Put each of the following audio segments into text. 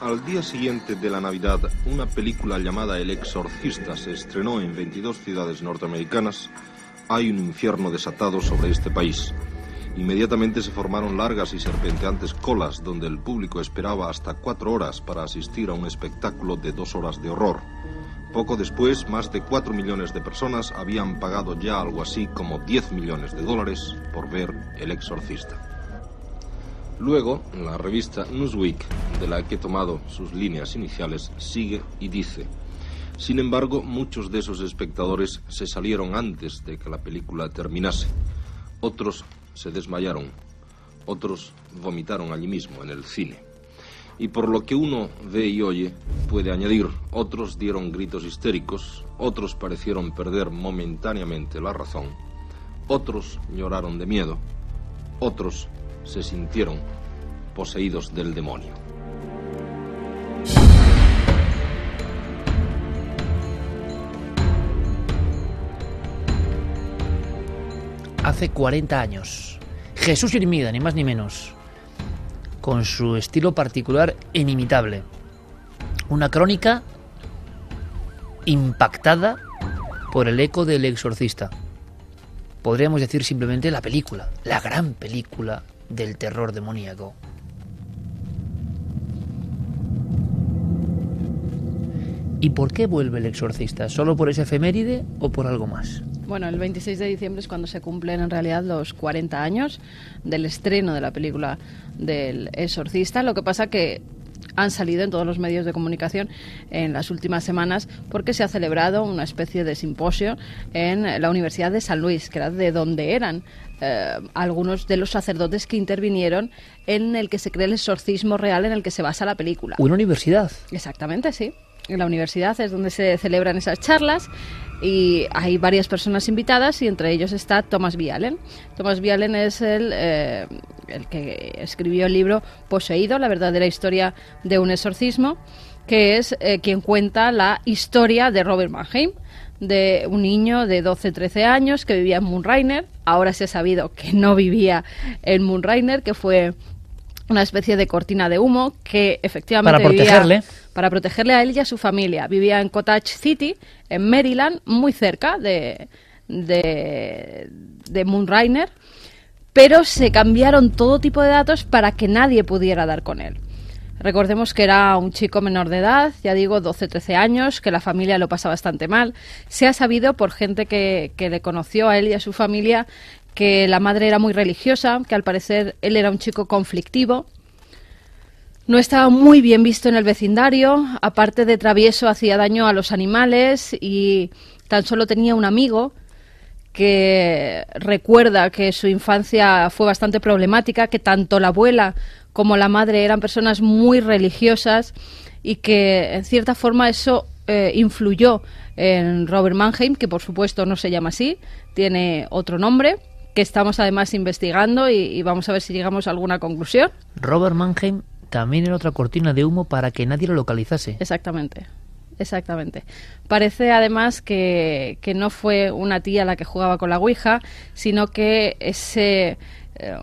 Al día siguiente de la Navidad una película llamada El Exorcista se estrenó en 22 ciudades norteamericanas, hay un infierno desatado sobre este país. Inmediatamente se formaron largas y serpenteantes colas donde el público esperaba hasta cuatro horas para asistir a un espectáculo de dos horas de horror. Poco después, más de cuatro millones de personas habían pagado ya algo así como 10 millones de dólares por ver El Exorcista. Luego, la revista Newsweek, de la que he tomado sus líneas iniciales, sigue y dice, sin embargo, muchos de esos espectadores se salieron antes de que la película terminase. Otros se desmayaron, otros vomitaron allí mismo, en el cine. Y por lo que uno ve y oye, puede añadir, otros dieron gritos histéricos, otros parecieron perder momentáneamente la razón, otros lloraron de miedo, otros se sintieron poseídos del demonio. Hace 40 años, Jesús Irmida, ni más ni menos, con su estilo particular e inimitable. Una crónica impactada por el eco del exorcista. Podríamos decir simplemente la película, la gran película del terror demoníaco. ¿Y por qué vuelve el exorcista? ¿Solo por ese efeméride o por algo más? Bueno, el 26 de diciembre es cuando se cumplen en realidad los 40 años del estreno de la película del exorcista. Lo que pasa que han salido en todos los medios de comunicación en las últimas semanas porque se ha celebrado una especie de simposio en la Universidad de San Luis, que era de donde eran eh, algunos de los sacerdotes que intervinieron en el que se cree el exorcismo real en el que se basa la película. ¿Una universidad? Exactamente, sí. En la universidad es donde se celebran esas charlas y hay varias personas invitadas y entre ellos está Thomas Vialen. Thomas Vialen es el, eh, el que escribió el libro Poseído, la verdadera historia de un exorcismo, que es eh, quien cuenta la historia de Robert Mannheim, de un niño de 12-13 años que vivía en Moonrainer. Ahora se ha sabido que no vivía en Moonrainer, que fue una especie de cortina de humo que efectivamente Para protegerle. para protegerle a él y a su familia. Vivía en Cottage City, en Maryland, muy cerca de, de, de Moonrainer, pero se cambiaron todo tipo de datos para que nadie pudiera dar con él. Recordemos que era un chico menor de edad, ya digo, 12-13 años, que la familia lo pasa bastante mal. Se ha sabido por gente que, que le conoció a él y a su familia que la madre era muy religiosa, que al parecer él era un chico conflictivo. No estaba muy bien visto en el vecindario, aparte de travieso hacía daño a los animales y tan solo tenía un amigo que recuerda que su infancia fue bastante problemática, que tanto la abuela como la madre eran personas muy religiosas y que en cierta forma eso eh, influyó en Robert Mannheim, que por supuesto no se llama así, tiene otro nombre, que estamos además investigando y, y vamos a ver si llegamos a alguna conclusión. Robert Mannheim también era otra cortina de humo para que nadie lo localizase. Exactamente. Exactamente. Parece además que, que no fue una tía la que jugaba con la Ouija, sino que ese, eh,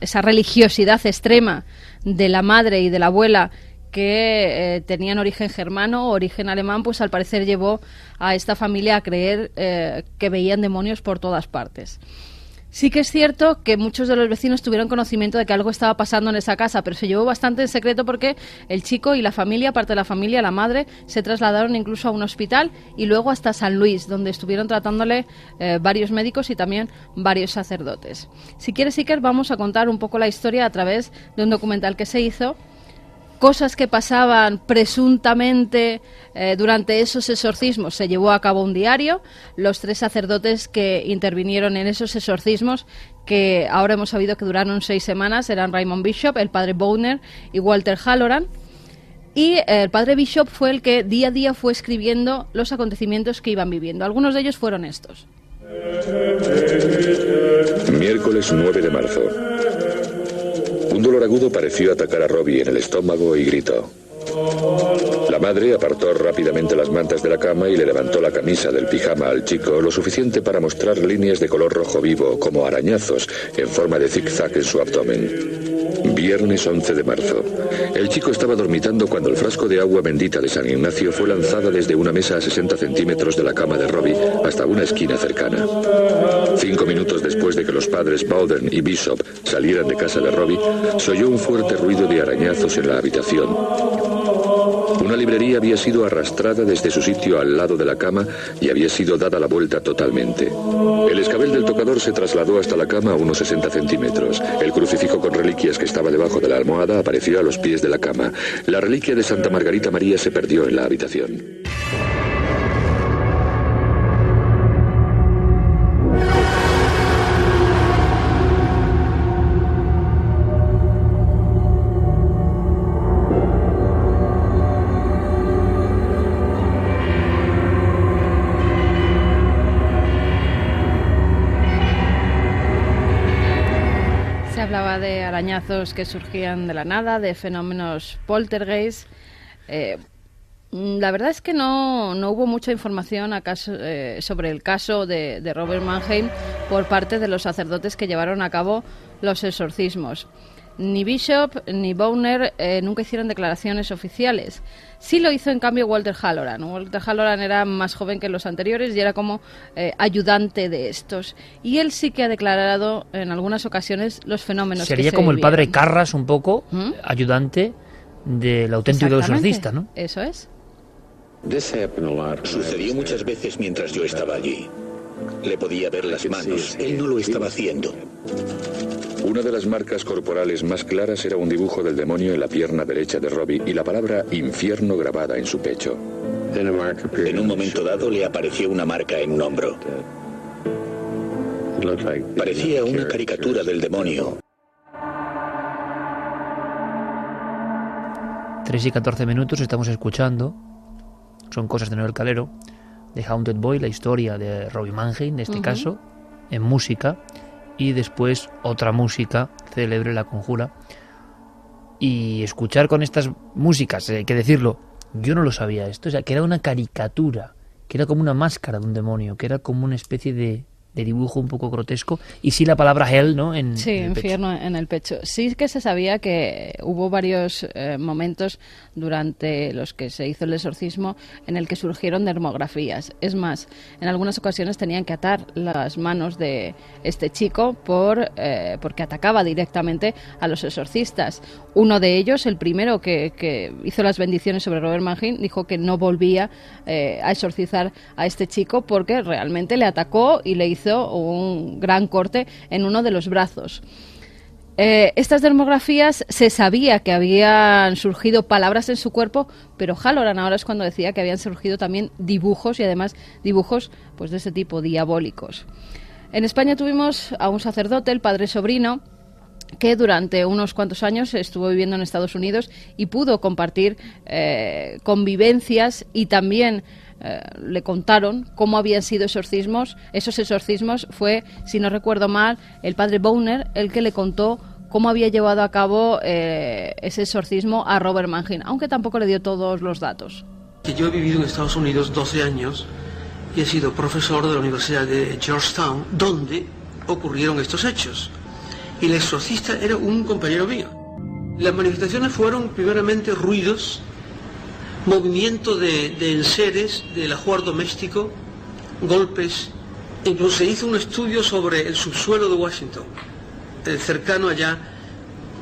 esa religiosidad extrema de la madre y de la abuela que eh, tenían origen germano o origen alemán, pues al parecer llevó a esta familia a creer eh, que veían demonios por todas partes. Sí que es cierto que muchos de los vecinos tuvieron conocimiento de que algo estaba pasando en esa casa, pero se llevó bastante en secreto porque el chico y la familia, parte de la familia, la madre, se trasladaron incluso a un hospital y luego hasta San Luis, donde estuvieron tratándole eh, varios médicos y también varios sacerdotes. Si quieres, Iker, vamos a contar un poco la historia a través de un documental que se hizo cosas que pasaban presuntamente eh, durante esos exorcismos. Se llevó a cabo un diario. Los tres sacerdotes que intervinieron en esos exorcismos, que ahora hemos sabido que duraron seis semanas, eran Raymond Bishop, el padre Bowner y Walter Halloran. Y eh, el padre Bishop fue el que día a día fue escribiendo los acontecimientos que iban viviendo. Algunos de ellos fueron estos. Miércoles 9 de marzo. Un dolor agudo pareció atacar a Robbie en el estómago y gritó. La madre apartó rápidamente las mantas de la cama y le levantó la camisa del pijama al chico lo suficiente para mostrar líneas de color rojo vivo como arañazos en forma de zigzag en su abdomen. Viernes 11 de marzo. El chico estaba dormitando cuando el frasco de agua bendita de San Ignacio fue lanzada desde una mesa a 60 centímetros de la cama de Robbie hasta una esquina cercana. Cinco minutos después de que los padres Bowden y Bishop salieran de casa de Robbie, se oyó un fuerte ruido de arañazos en la habitación. Una librería había sido arrastrada desde su sitio al lado de la cama y había sido dada la vuelta totalmente. El escabel del tocador se trasladó hasta la cama a unos 60 centímetros. El crucifijo con reliquias que estaba debajo de la almohada apareció a los pies de la cama. La reliquia de Santa Margarita María se perdió en la habitación. Que surgían de la nada, de fenómenos poltergeist. Eh, la verdad es que no, no hubo mucha información acaso, eh, sobre el caso de, de Robert Mannheim por parte de los sacerdotes que llevaron a cabo los exorcismos. Ni Bishop ni Bowner eh, nunca hicieron declaraciones oficiales. Sí lo hizo, en cambio, Walter Halloran. Walter Halloran era más joven que los anteriores y era como eh, ayudante de estos. Y él sí que ha declarado en algunas ocasiones los fenómenos Sería que como se el padre. Carras, un poco, ¿Mm? ayudante del auténtico exorcista, ¿no? Eso es. Sucedió muchas veces mientras yo estaba allí. Le podía ver las manos. Él no lo estaba haciendo. Una de las marcas corporales más claras era un dibujo del demonio en la pierna derecha de Robbie y la palabra infierno grabada en su pecho. En un momento dado le apareció una marca en un hombro. Parecía una caricatura del demonio. 3 y 14 minutos estamos escuchando, son cosas de Noel Calero, de Haunted Boy, la historia de Robbie Mannheim, en este caso, en música, y después otra música célebre, La Conjura. Y escuchar con estas músicas, eh, hay que decirlo, yo no lo sabía esto, o sea, que era una caricatura, que era como una máscara de un demonio, que era como una especie de, de dibujo un poco grotesco, y sí la palabra hell, ¿no? En, Sí, en infierno en el pecho. Sí que se sabía que hubo varios eh, momentos durante los que se hizo el exorcismo en el que surgieron dermografías. Es más, en algunas ocasiones tenían que atar las manos de este chico por eh, porque atacaba directamente a los exorcistas. Uno de ellos, el primero que, que hizo las bendiciones sobre Robert Mannheim, dijo que no volvía eh, a exorcizar a este chico porque realmente le atacó y le hizo un gran corte en uno de los brazos. Eh, estas dermografías se sabía que habían surgido palabras en su cuerpo, pero Halloran ahora es cuando decía que habían surgido también dibujos y además dibujos pues de ese tipo diabólicos. En España tuvimos a un sacerdote, el padre Sobrino, que durante unos cuantos años estuvo viviendo en Estados Unidos y pudo compartir eh, convivencias y también eh, le contaron cómo habían sido exorcismos. Esos exorcismos fue, si no recuerdo mal, el padre Bowner el que le contó cómo había llevado a cabo eh, ese exorcismo a Robert Mannheim, aunque tampoco le dio todos los datos. yo he vivido en Estados Unidos 12 años y he sido profesor de la Universidad de Georgetown, donde ocurrieron estos hechos. Y el exorcista era un compañero mío. Las manifestaciones fueron primeramente ruidos, movimiento de, de enseres del ajuar doméstico, golpes. Incluso se hizo un estudio sobre el subsuelo de Washington, cercano allá,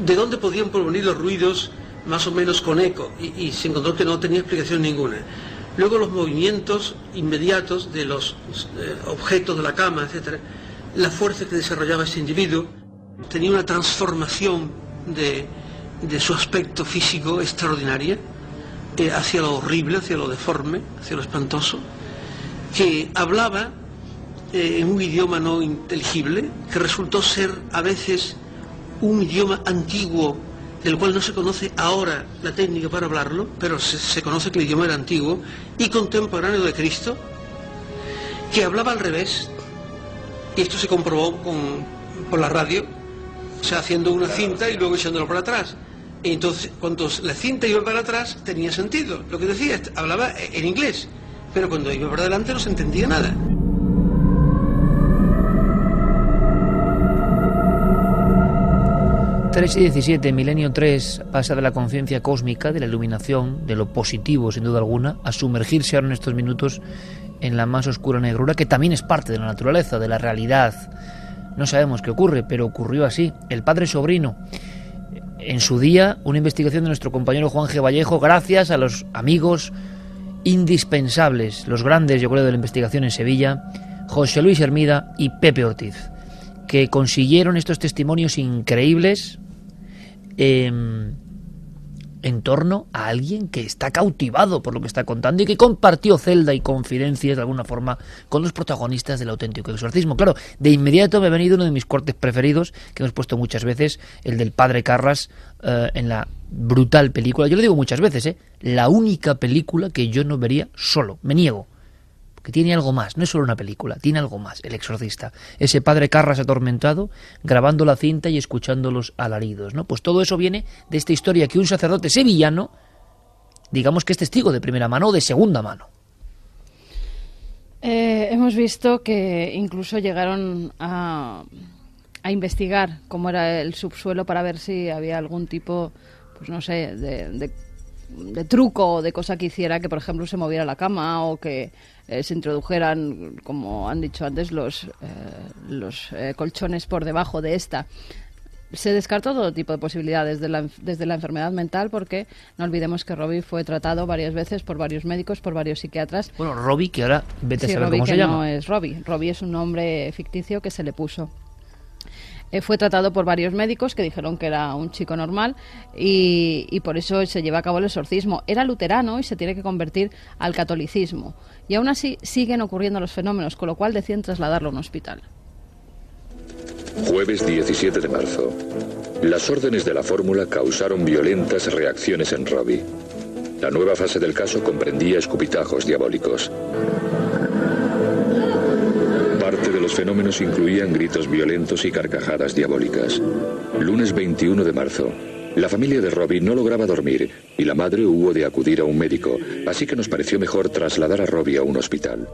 de dónde podían provenir los ruidos más o menos con eco y, se encontró que no tenía explicación ninguna. Luego los movimientos inmediatos de los eh, objetos de la cama, etcétera, la fuerza que desarrollaba ese individuo, tenía una transformación de, de su aspecto físico extraordinario, eh, hacia lo horrible, hacia lo deforme, hacia lo espantoso, que hablaba eh, en un idioma no inteligible, que resultó ser a veces un idioma antiguo del cual no se conoce ahora la técnica para hablarlo, pero se, se conoce que el idioma era antiguo y contemporáneo de Cristo, que hablaba al revés, y esto se comprobó con, por la radio, o sea, haciendo una cinta y luego echándolo para atrás. Y entonces, cuando la cinta iba para atrás, tenía sentido. Lo que decía, hablaba en inglés, pero cuando iba para adelante no se entendía nada. 3 y 17, Milenio 3 pasa de la conciencia cósmica, de la iluminación, de lo positivo sin duda alguna, a sumergirse ahora en estos minutos en la más oscura negrura, que también es parte de la naturaleza, de la realidad. No sabemos qué ocurre, pero ocurrió así. El padre sobrino, en su día, una investigación de nuestro compañero Juan G. Vallejo, gracias a los amigos indispensables, los grandes, yo creo, de la investigación en Sevilla, José Luis Hermida y Pepe Ortiz, que consiguieron estos testimonios increíbles Em, en torno a alguien que está cautivado por lo que está contando y que compartió celda y confidencias de alguna forma con los protagonistas del auténtico exorcismo. Claro, de inmediato me ha venido uno de mis cortes preferidos, que hemos puesto muchas veces, el del padre Carras eh, en la brutal película. Yo lo digo muchas veces, ¿eh? la única película que yo no vería solo, me niego que tiene algo más, no es solo una película, tiene algo más, El exorcista. Ese padre Carras atormentado, grabando la cinta y escuchando los alaridos, ¿no? Pues todo eso viene de esta historia que un sacerdote sevillano, digamos que es testigo de primera mano o de segunda mano. Eh, hemos visto que incluso llegaron a, a investigar cómo era el subsuelo para ver si había algún tipo, pues no sé, de de truco o de cosa que hiciera que, por ejemplo, se moviera la cama o que eh, se introdujeran, como han dicho antes, los, eh, los eh, colchones por debajo de esta. Se descartó todo tipo de posibilidades desde la, desde la enfermedad mental porque no olvidemos que Robbie fue tratado varias veces por varios médicos, por varios psiquiatras. Bueno, Robbie, que ahora vete a saber Robbie, cómo que se llama. no es Robbie. Robbie es un nombre ficticio que se le puso. Eh, fue tratado por varios médicos que dijeron que era un chico normal y, y, por eso se lleva a cabo el exorcismo. Era luterano y se tiene que convertir al catolicismo. Y aún así siguen ocurriendo los fenómenos, con lo cual deciden trasladarlo a un hospital. Jueves 17 de marzo. Las órdenes de la fórmula causaron violentas reacciones en Robbie. La nueva fase del caso comprendía escupitajos diabólicos. Parte de los fenómenos incluían gritos violentos y carcajadas diabólicas. Lunes 21 de marzo. La familia de Robbie no lograba dormir y la madre hubo de acudir a un médico, así que nos pareció mejor trasladar a Robbie a un hospital.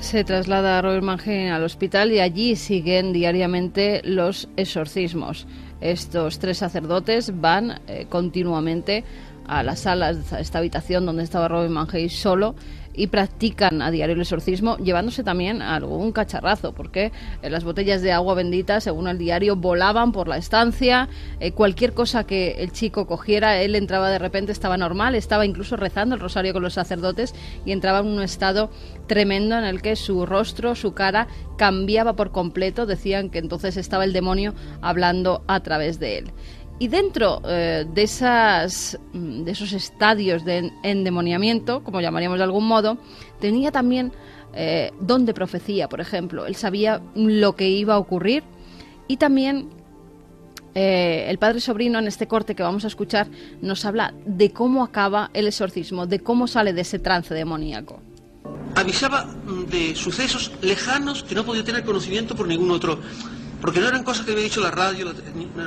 Se traslada a Robert Mangin al hospital y allí siguen diariamente los exorcismos. Estos tres sacerdotes van eh, continuamente a las salas, a esta habitación donde estaba Robin Mangey solo y practican a diario el exorcismo, llevándose también algún cacharrazo, porque eh, las botellas de agua bendita, según el diario, volaban por la estancia, eh, cualquier cosa que el chico cogiera, él entraba de repente, estaba normal, estaba incluso rezando el rosario con los sacerdotes y entraba en un estado tremendo en el que su rostro, su cara cambiaba por completo, decían que entonces estaba el demonio hablando a través de él. Y dentro eh, de, esas, mm, de esos estadios de endemoniamiento, como llamaríamos de algún modo, tenía también eh, don de profecía, por ejemplo. Él sabía lo que iba a ocurrir y también eh, el padre sobrino en este corte que vamos a escuchar nos habla de cómo acaba el exorcismo, de cómo sale de ese trance demoníaco. Avisaba de sucesos lejanos que no podía tener conocimiento por ningún otro porque no eran cosas que había dicho la radio,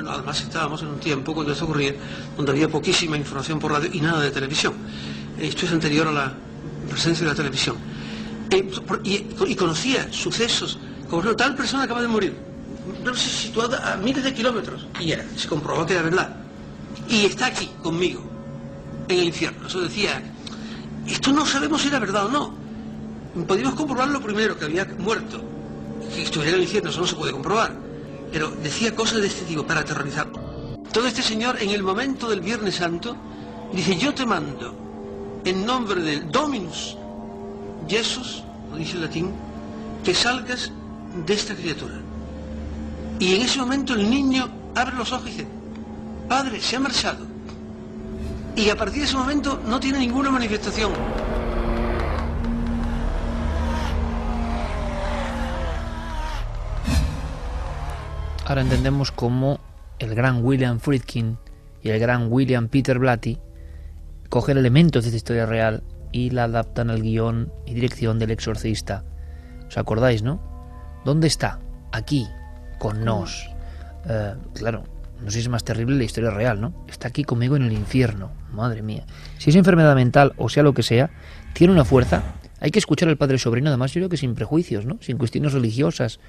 además estábamos en un tiempo cuando esto ocurría, donde había poquísima información por radio y nada de televisión. Esto es anterior a la presencia de la televisión. Eh, y, conocía sucesos, como tal persona acaba de morir, situada a miles de kilómetros, y era, se comprobó que era verdad. Y está aquí, conmigo, en el infierno. Eso decía, esto no sabemos si era verdad o no. Podíamos comprobarlo primero, que había muerto, que estuviera en el infierno, eso no se puede comprobar. Pero decía cosas de este tipo para aterrorizar. Todo este señor, en el momento del Viernes Santo, dice, yo te mando, en nombre del Dominus, Jesús, lo dice en latín, que salgas de esta criatura. Y en ese momento el niño abre los ojos y dice, padre, se ha marchado. Y a partir de ese momento no tiene ninguna manifestación. Ahora entendemos cómo el gran William Friedkin y el gran William Peter Blatty cogen elementos de esta historia real y la adaptan al guion y dirección del exorcista. ¿Os acordáis, no? ¿Dónde está? Aquí, con nos. Eh, claro, no sé si es más terrible la historia real, ¿no? Está aquí conmigo en el infierno. Madre mía. Si es enfermedad mental o sea lo que sea, tiene una fuerza. Hay que escuchar al padre sobrino, además yo creo que sin prejuicios, ¿no? Sin cuestiones religiosas.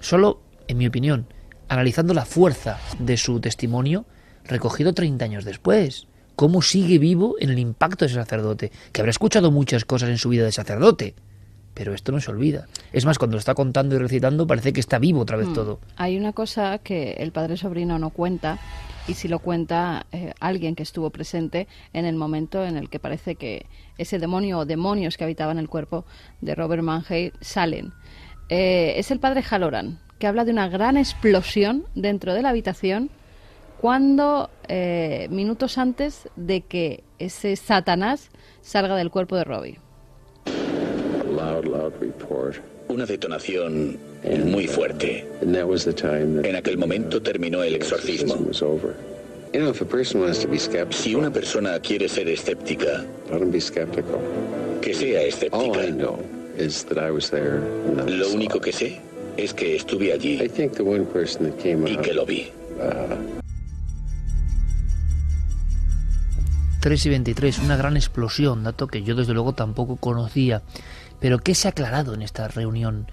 Solo, en mi opinión, analizando la fuerza de su testimonio recogido 30 años después. Cómo sigue vivo en el impacto de ese sacerdote, que habrá escuchado muchas cosas en su vida de sacerdote, pero esto no se olvida. Es más, cuando lo está contando y recitando parece que está vivo otra vez Mm. todo. Hay una cosa que el padre sobrino no cuenta y si lo cuenta eh, alguien que estuvo presente en el momento en el que parece que ese demonio o demonios que habitaban el cuerpo de Robert Mannheim salen. Eh, es el padre Halloran, que habla de una gran explosión dentro de la habitación cuando eh, minutos antes de que ese Satanás salga del cuerpo de Robbie. Loud, loud report. Una detonación muy fuerte. En aquel momento terminó el exorcismo. was over. You know, if a person wants to be skeptical, Si una persona quiere ser escéptica, que sea escéptica. Lo único que sé es que estuve I allí think the one person that came y out que lo vi. 3 y 23, una gran explosión, dato que yo desde luego tampoco conocía. Pero ¿qué se ha aclarado en esta reunión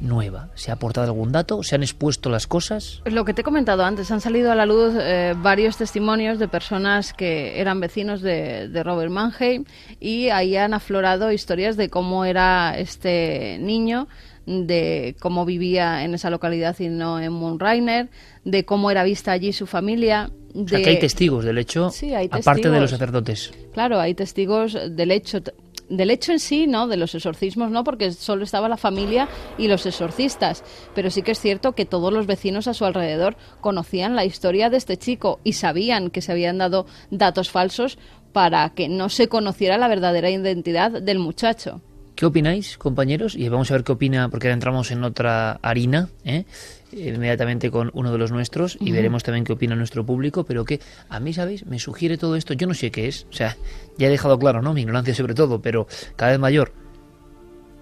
nueva? ¿Se ha aportado algún dato? ¿Se han expuesto las cosas? Lo que te he comentado antes, han salido a la luz eh, varios testimonios de personas que eran vecinos de, de Robert Mannheim y ahí han aflorado historias de cómo era este niño, de cómo vivía en esa localidad y no en Moonrainer, de cómo era vista allí su familia. De... O sea, que hay testigos del hecho, Sí, hay aparte de los testigos. sacerdotes. Claro, hay testigos del hecho del hecho en sí, ¿no? De los exorcismos, no, porque solo estaba la familia y los exorcistas. Pero sí que es cierto que todos los vecinos a su alrededor conocían la historia de este chico y sabían que se habían dado datos falsos para que no se conociera la verdadera identidad del muchacho. ¿Qué opináis, compañeros? Y vamos a ver qué opina, porque ahora entramos en otra harina, ¿eh? inmediatamente con uno de los nuestros, y veremos también qué opina nuestro público, pero que a mí, ¿sabéis? Me sugiere todo esto, yo no sé qué es, o sea, ya he dejado claro, ¿no? Mi ignorancia sobre todo, pero cada vez mayor,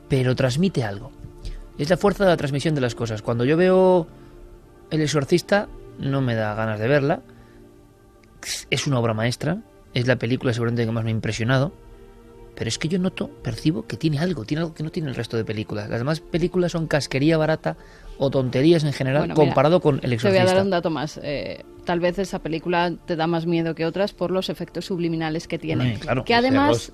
pero transmite algo. Es la fuerza de la transmisión de las cosas. Cuando yo veo El exorcista, no me da ganas de verla, es una obra maestra, es la película seguramente que más me ha impresionado, pero es que yo noto, percibo que tiene algo, tiene algo que no tiene el resto de películas. Las demás películas son casquería barata o tonterías en general Bueno, mira, comparado con El Te voy a Exorcista. dar un dato más. Eh, tal vez esa película te da más miedo que otras por los efectos subliminales que tiene. Claro. que además,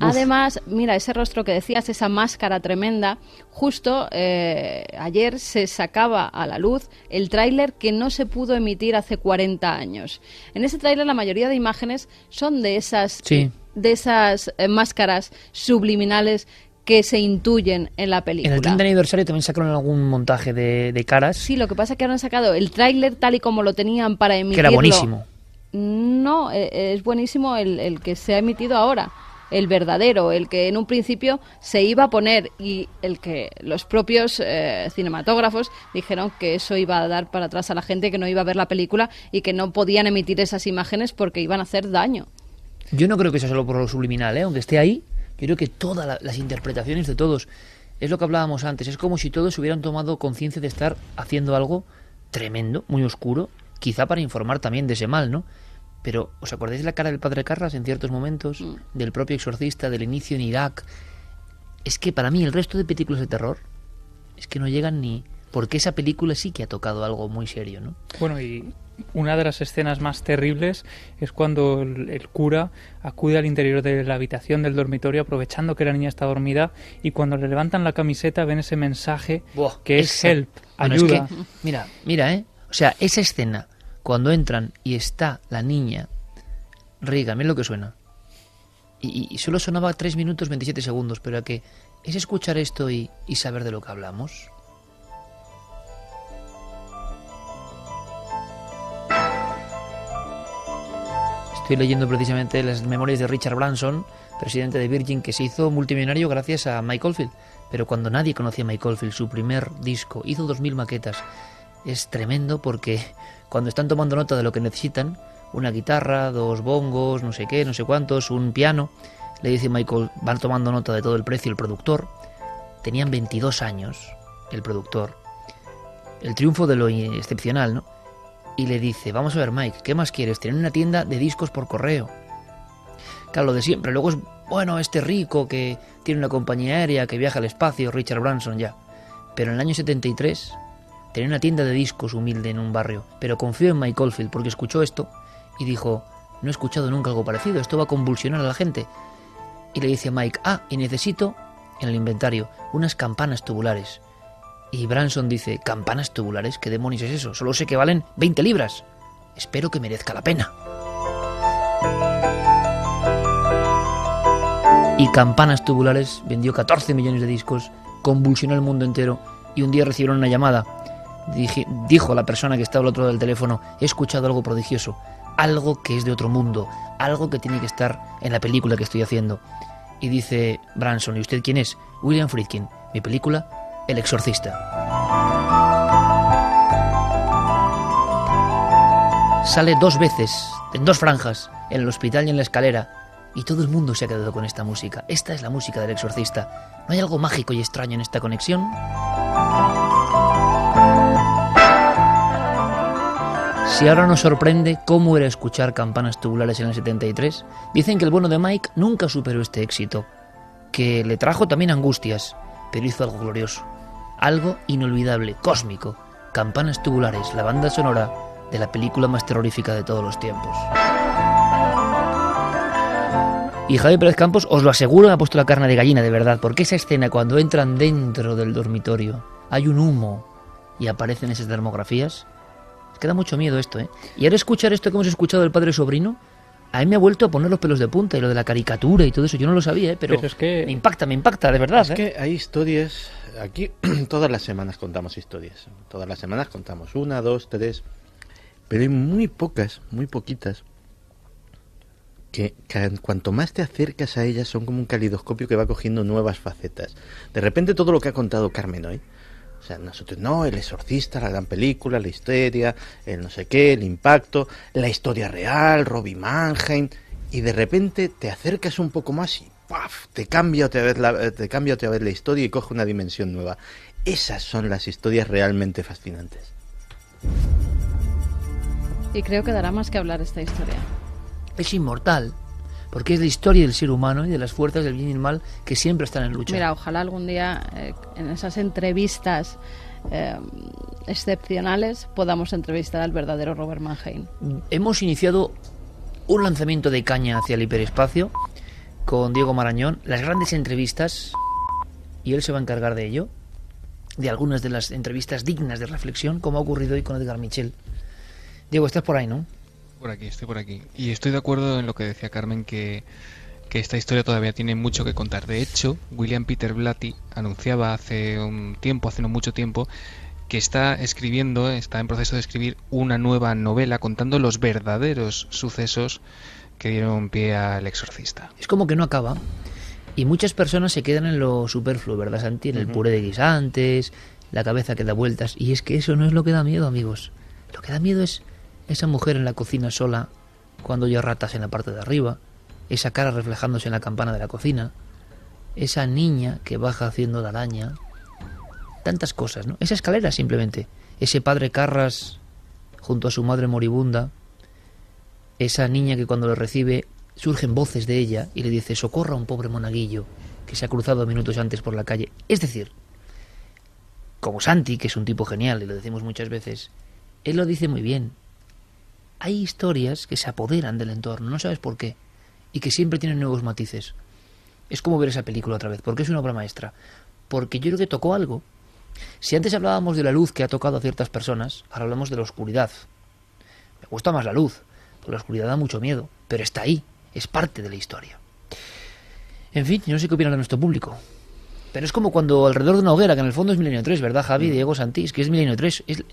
además, mira, ese rostro que decías, esa máscara tremenda, justo eh, ayer se sacaba a la luz el tráiler que no se pudo emitir hace 40 años. En ese tráiler la mayoría de imágenes son de esas, Sí. De esas eh, máscaras subliminales que se intuyen en la En película. el 30 aniversario también sacaron algún montaje de, de caras Sí, lo que pasa es que ahora han sacado el tráiler tal y como lo tenían para que emitirlo. era buenísimo. No, eh, es buenísimo el, el que se ha emitido ahora, el verdadero, el que en un principio se iba a poner y el que los propios eh, cinematógrafos dijeron que eso iba a dar para atrás a la gente, que no iba a ver la película y que no podían emitir esas imágenes porque iban a hacer daño. Yo no creo que sea solo por lo subliminal, ¿eh? aunque esté ahí, yo creo que todas la- las interpretaciones de todos, es lo que hablábamos antes, es como si todos hubieran tomado conciencia de estar haciendo algo tremendo, muy oscuro, quizá para informar también de ese mal, ¿no? Pero, ¿os acordáis de la cara del padre Carras en ciertos momentos? Del propio exorcista, del inicio en Irak. Es que para mí el resto de películas de terror es que no llegan ni... Porque esa película sí que ha tocado algo muy serio, ¿no? Bueno, y una de las escenas más terribles es cuando el, el cura acude al interior de la habitación del dormitorio aprovechando que la niña está dormida y cuando le levantan la camiseta ven ese mensaje Buah, que es esa- help, Bueno, es ayuda. que, mira, mira, ¿eh? O sea, esa escena, cuando entran y está la niña, Riga, mira lo que suena. Y, y solo sonaba 3 minutos 27 segundos, pero a que es escuchar esto y, y saber de lo que hablamos. Estoy leyendo precisamente las memorias de Richard Branson, presidente de Virgin, que se hizo multimillonario gracias a Mike Oldfield. Pero cuando nadie conocía a Mike Oldfield, su primer disco, hizo 2.000 maquetas. Es tremendo porque cuando están tomando nota de lo que necesitan, una guitarra, dos bongos, no sé qué, no sé cuántos, un piano, le dice Michael, van tomando nota de todo el precio el productor. Tenían 22 años el productor. El triunfo de lo excepcional, ¿no? Y le dice, vamos a ver Mike, ¿qué más quieres? Tener una tienda de discos por correo. Claro, lo de siempre. Luego es, bueno, este rico que tiene una compañía aérea que viaja al espacio, Richard Branson ya. Pero en el año 73 tenía una tienda de discos humilde en un barrio. Pero confió en Mike Oldfield porque escuchó esto y dijo, no he escuchado nunca algo parecido, esto va a convulsionar a la gente. Y le dice a Mike, ah, y necesito en el inventario unas campanas tubulares. Y Branson dice, ¿campanas tubulares? ¿Qué demonios es eso? Solo sé que valen 20 libras. Espero que merezca la pena. Y Campanas Tubulares vendió 14 millones de discos, convulsionó el mundo entero y un día recibieron una llamada. dijo la persona que estaba al otro lado del teléfono, he escuchado algo prodigioso, algo que es de otro mundo, algo que tiene que estar en la película que estoy haciendo. Y dice Branson, ¿y usted quién es? William Friedkin, mi película, El Exorcista. Sale dos veces, en dos franjas, en el hospital y en la escalera, y todo el mundo se ha quedado con esta música. Esta es la música del exorcista. ¿No hay algo mágico y extraño en esta conexión? Si ahora nos sorprende cómo era escuchar campanas tubulares en el 73, dicen que el bueno de Mike nunca superó este éxito, que le trajo también angustias, pero hizo algo glorioso, algo inolvidable, cósmico, campanas tubulares, la banda sonora de la película más terrorífica de todos los tiempos. Y Javier Pérez Campos, os lo aseguro, ha puesto la carne de gallina, de verdad, porque esa escena cuando entran dentro del dormitorio, hay un humo y aparecen esas termografías, queda mucho miedo esto, ¿eh? Y ahora escuchar esto que hemos escuchado del padre sobrino, a mí me ha vuelto a poner los pelos de punta y lo de la caricatura y todo eso, yo no lo sabía, ¿eh? pero, es que me impacta, me impacta, de verdad. Es ¿eh? que hay historias, aquí todas las semanas contamos historias, todas las semanas contamos una, dos, tres, pero hay muy pocas, muy poquitas que, cuanto más te acercas a ellas son como un calidoscopio que va cogiendo nuevas facetas. De repente todo lo que ha contado Carmen hoy, o sea, nosotros no, el exorcista, la gran película, la historia, el no sé qué, el impacto, la historia real, Robbie Mannheim, y de repente te acercas un poco más y ¡paf! te cambia otra vez la, te cambia otra vez la historia y coge una dimensión nueva. Esas son las historias realmente fascinantes. Y creo que dará más que hablar esta historia es inmortal, porque es la historia del ser humano y de las fuerzas del bien y el mal que siempre están en lucha. Mira, ojalá algún día eh, en esas entrevistas eh, excepcionales podamos entrevistar al verdadero Robert Mannheim. Hemos iniciado un lanzamiento de caña hacia el hiperespacio con Diego Marañón, las grandes entrevistas, y él se va a encargar de ello, de algunas de las entrevistas dignas de reflexión, como ha ocurrido hoy con Edgar Michel. Diego, estás por ahí, ¿no? Por aquí, estoy por aquí. Y estoy de acuerdo en lo que decía Carmen, que, esta historia todavía tiene mucho que contar. De hecho, William Peter Blatty anunciaba hace un tiempo, hace no mucho tiempo, que está escribiendo, está en proceso de escribir una nueva novela contando los verdaderos sucesos que dieron pie al exorcista. Es como que no acaba. Y muchas personas se quedan en lo superfluo, ¿verdad, Santi? En el puré de guisantes, la cabeza que da vueltas. Y es que eso no es lo que da miedo, amigos. Lo que da miedo es esa mujer en la cocina sola cuando oye ratas en la parte de arriba, esa cara reflejándose en la campana de la cocina, esa niña que baja haciendo la araña, tantas cosas, ¿no? Esa escalera simplemente, ese padre Carras junto a su madre moribunda, esa niña que cuando lo recibe surgen voces de ella y le dice socorra a un pobre monaguillo que se ha cruzado minutos antes por la calle. Es decir, como Santi, que es un tipo genial y lo decimos muchas veces, él lo dice muy bien hay historias que se apoderan del entorno, no sabes por qué, y que siempre tienen nuevos matices. Es como ver esa película otra vez, porque es una obra maestra, porque yo creo que tocó algo. Si antes hablábamos de la luz que ha tocado a ciertas personas, ahora hablamos de la oscuridad. Me gusta más la luz, la oscuridad da mucho miedo, pero está ahí, es parte de la historia. En fin, yo no sé qué opinan de nuestro público. Pero es como cuando alrededor de una hoguera, que en el fondo es Milenio 3, ¿verdad, Javi, mm. Diego, Santís? Que es Milenio 3. Es,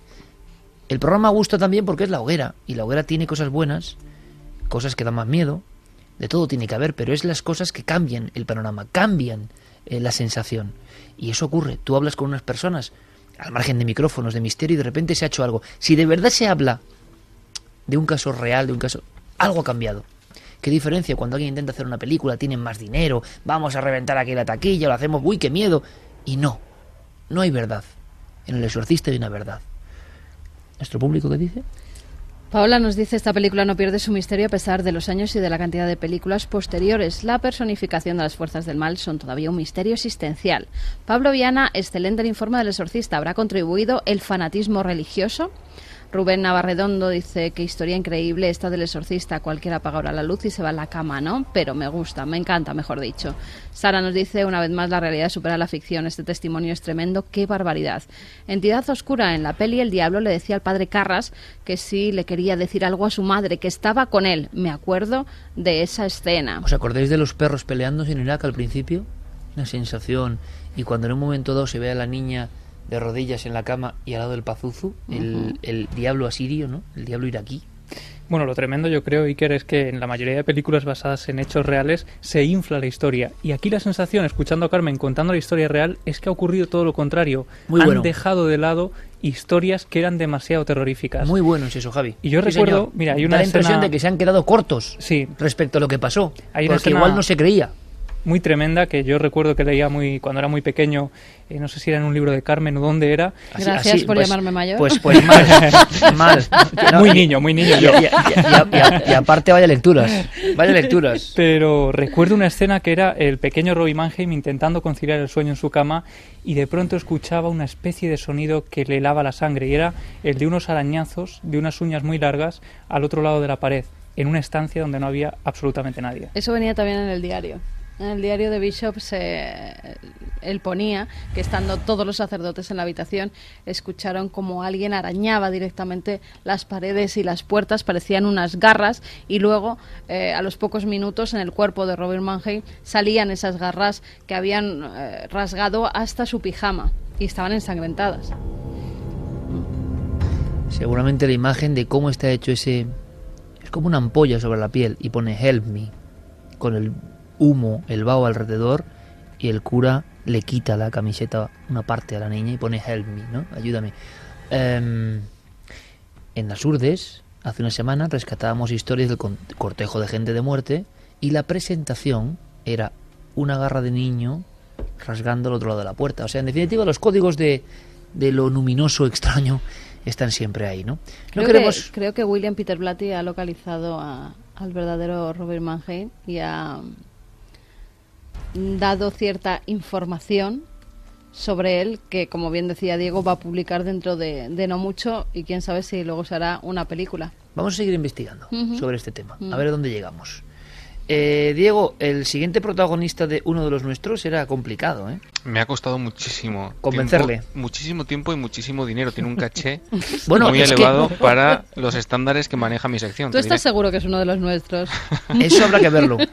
el programa gusta también porque es la hoguera, y la hoguera tiene cosas buenas cosas que dan más miedo, de todo tiene que haber, pero es las cosas que cambian el panorama, cambian eh, la sensación. Y eso ocurre. Tú hablas con unas personas, al margen de micrófonos, de misterio, y de repente se ha hecho algo. Si de verdad se habla de un caso real, de un caso... Algo ha cambiado. ¿Qué diferencia cuando alguien intenta hacer una película, tienen más dinero, vamos a reventar aquí la taquilla, lo hacemos, uy, qué miedo? Y no, no hay verdad. En el exorcista hay una verdad. ¿Nuestro público qué dice? Paola nos dice esta película no pierde su misterio a pesar de los años y de la cantidad de películas posteriores. La personificación de las fuerzas del mal son todavía un misterio existencial. Pablo Viana, excelente el informe del exorcista. ¿Habrá contribuido el fanatismo religioso? Rubén Navarredondo dice que historia increíble esta del exorcista. Cualquiera apaga ahora la luz y se va a la cama, ¿no? Pero me gusta, me encanta, mejor dicho. Sara nos dice una vez más la realidad supera la ficción. Este testimonio es tremendo, qué barbaridad. Entidad oscura en la peli El Diablo le decía al padre Carras que sí le quería decir algo a su madre, que estaba con él. Me acuerdo de esa escena. ¿Os acordáis de los perros peleándose en Irak al principio? Una sensación. Y cuando en un momento dado se ve a la niña de rodillas en la cama y al lado del pazuzu, el, el diablo asirio, ¿no? El diablo iraquí. Bueno, lo tremendo yo creo, Iker, es que en la mayoría de películas basadas en hechos reales se infla la historia. Y aquí la sensación, escuchando a Carmen contando la historia real, es que ha ocurrido todo lo contrario. Muy Han bueno. dejado de lado historias que eran demasiado terroríficas. Muy bueno es eso, Javi. Y yo Sí, recuerdo, señor. mira, hay Da una la impresión de que se han quedado cortos Sí. respecto a lo que pasó. Hay porque escena- igual no se creía. Muy tremenda que yo recuerdo que leía muy cuando era muy pequeño, eh, no sé si era en un libro de Carmen o dónde era. Así- Gracias así, por pues- llamarme mayor. Pues, pues mal, mal. No, muy niño, muy niño Y, yo. y- y- y- y- y aparte vaya lecturas, vaya lecturas. Pero recuerdo una escena que era el pequeño Robbie Mannheim intentando conciliar el sueño en su cama y de pronto escuchaba una especie de sonido que le helaba la sangre y era el de unos arañazos de unas uñas muy largas al otro lado de la pared, en una estancia donde no había absolutamente nadie. Eso venía también en el diario. En el diario de Bishop se, él ponía que estando todos los sacerdotes en la habitación escucharon como alguien arañaba directamente las paredes y las puertas, parecían unas garras y luego eh, a los pocos minutos en el cuerpo de Robert Mannheim salían esas garras que habían eh, rasgado hasta su pijama y estaban ensangrentadas. Seguramente la imagen de cómo está hecho ese... Es como una ampolla sobre la piel y pone Help me, con el humo, el vaho alrededor y el cura le quita la camiseta una parte a la niña y pone Help me, ¿no? Ayúdame. Em, en las Urdes, hace una semana, rescatábamos historias del cortejo de gente de muerte y la presentación era una garra de niño rasgando al otro lado de la puerta. O sea, en definitiva, los códigos de, de lo luminoso extraño están siempre ahí, ¿no? No Creo, queremos... que, creo que William Peter Blatty ha localizado a- al verdadero Robert Mannheim y ha mm, dado cierta información sobre él que, como bien decía Diego, va a publicar dentro de, de no mucho y quién sabe si luego se hará una película. Vamos a seguir investigando sobre este tema, a ver a dónde llegamos. Eh, Diego, el siguiente protagonista de uno de los nuestros era complicado, ¿eh? Me ha costado muchísimo Convencerle. tiempo- muchísimo tiempo y muchísimo dinero. Tiene un caché Bueno, muy que- elevado para los estándares que maneja mi sección. ¿Tú estás diré. seguro que es uno de los nuestros? Eso habrá que verlo.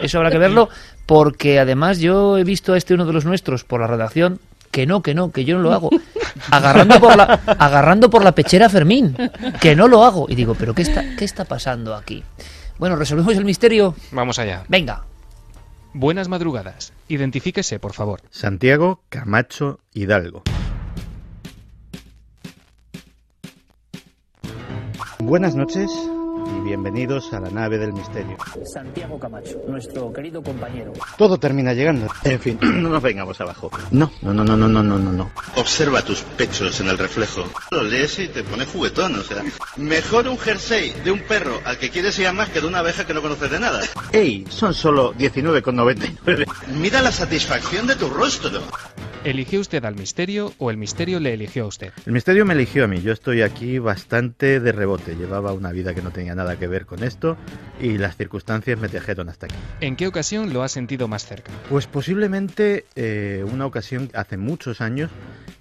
Eso habrá que verlo porque además yo he visto a este uno de los nuestros por la redacción que no, que no, que yo no lo hago. Agarrando por la, agarrando por la pechera a Fermín, que no lo hago. Y digo, pero ¿qué está, qué está pasando aquí? Bueno, resolvemos el misterio. Vamos allá. Venga. Buenas madrugadas. Identifíquese, por favor. Santiago Camacho Hidalgo. Buenas noches Bienvenidos a la nave del misterio. Santiago Camacho, nuestro querido compañero. Todo termina llegando. En fin, no nos vengamos abajo. No, no, no, no, no, no, no, no. Observa tus pechos en el reflejo. Lo lees y te pone juguetón, o sea. Mejor un jersey de un perro al que quieres ir a más que de una abeja que no conoces de nada. ¡Ey! Son solo 19,99. Mira la satisfacción de tu rostro. ¿Eligió usted al misterio o el misterio le eligió a usted? El misterio me eligió a mí. Yo estoy aquí bastante de rebote. Llevaba una vida que no tenía nada que ver con esto y las circunstancias me trajeron hasta aquí. ¿En qué ocasión lo ha sentido más cerca? Pues posiblemente eh, una ocasión hace muchos años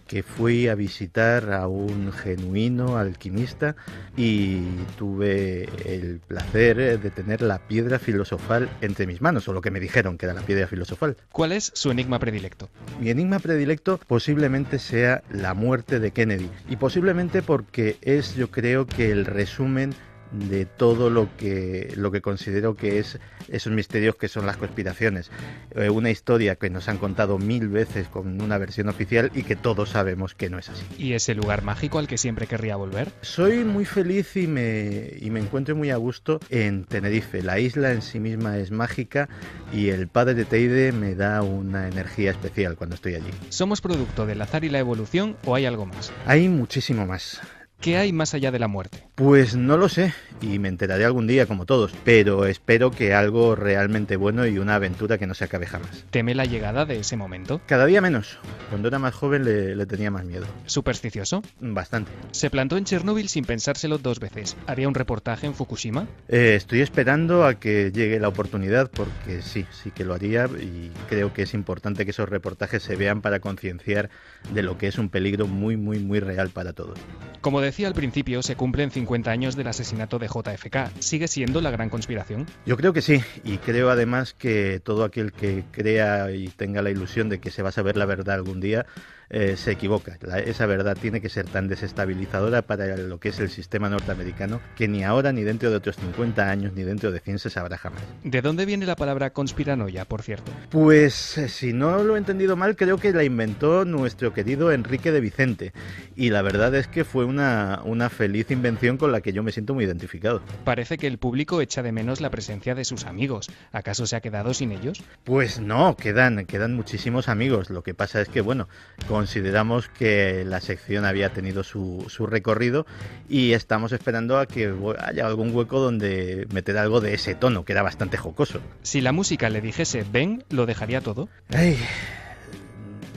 que fui a visitar a un genuino alquimista y tuve el placer de tener la piedra filosofal entre mis manos, o lo que me dijeron que era la piedra filosofal. ¿Cuál es su enigma predilecto? Mi enigma predilecto posiblemente sea la muerte de Kennedy y posiblemente porque es yo creo que el resumen de todo lo que, lo que considero que es esos misterios que son las conspiraciones. Eh, una historia que nos han contado mil veces con una versión oficial y que todos sabemos que no es así. ¿Y ese lugar mágico al que siempre querría volver? Soy muy feliz y me, y me encuentro muy a gusto en Tenerife. La isla en sí misma es mágica y el padre de Teide me da una energía especial cuando estoy allí. ¿Somos producto del azar y la evolución o hay algo más? Hay muchísimo más. ¿Qué hay más allá de la muerte? Pues no lo sé, y me enteraré algún día como todos, pero espero que algo realmente bueno y una aventura que no se acabe jamás. ¿Teme la llegada de ese momento? Cada día menos. Cuando era más joven le, le tenía más miedo. ¿Supersticioso? Bastante. Se plantó en Chernóbil sin pensárselo dos veces. ¿Haría un reportaje en Fukushima? Eh, estoy esperando a que llegue la oportunidad porque sí, sí que lo haría y creo que es importante que esos reportajes se vean para concienciar de lo que es un peligro muy, muy, muy real para todos. Como decía al principio, se cumplen 50 años del asesinato de JFK. ¿Sigue siendo la gran conspiración? Yo creo que sí, y creo además que todo aquel que crea y tenga la ilusión de que se va a saber la verdad algún día, eh, se equivoca. La- esa verdad tiene que ser tan desestabilizadora para lo que es el sistema norteamericano que ni ahora, ni dentro de otros 50 años, ni dentro de 100 se sabrá jamás. ¿De dónde viene la palabra conspiranoia, por cierto? Pues eh, si no lo he entendido mal, creo que la inventó nuestro querido Enrique de Vicente. Y la verdad es que fue una, una feliz invención con la que yo me siento muy identificado. Parece que el público echa de menos la presencia de sus amigos. ¿Acaso se ha quedado sin ellos? Pues no, quedan, quedan muchísimos amigos. Lo que pasa es que, bueno, consideramos que la sección había tenido su, su recorrido y estamos esperando a que haya algún hueco donde meter algo de ese tono, que era bastante jocoso. Si la música le dijese ven, ¿lo dejaría todo? Ay,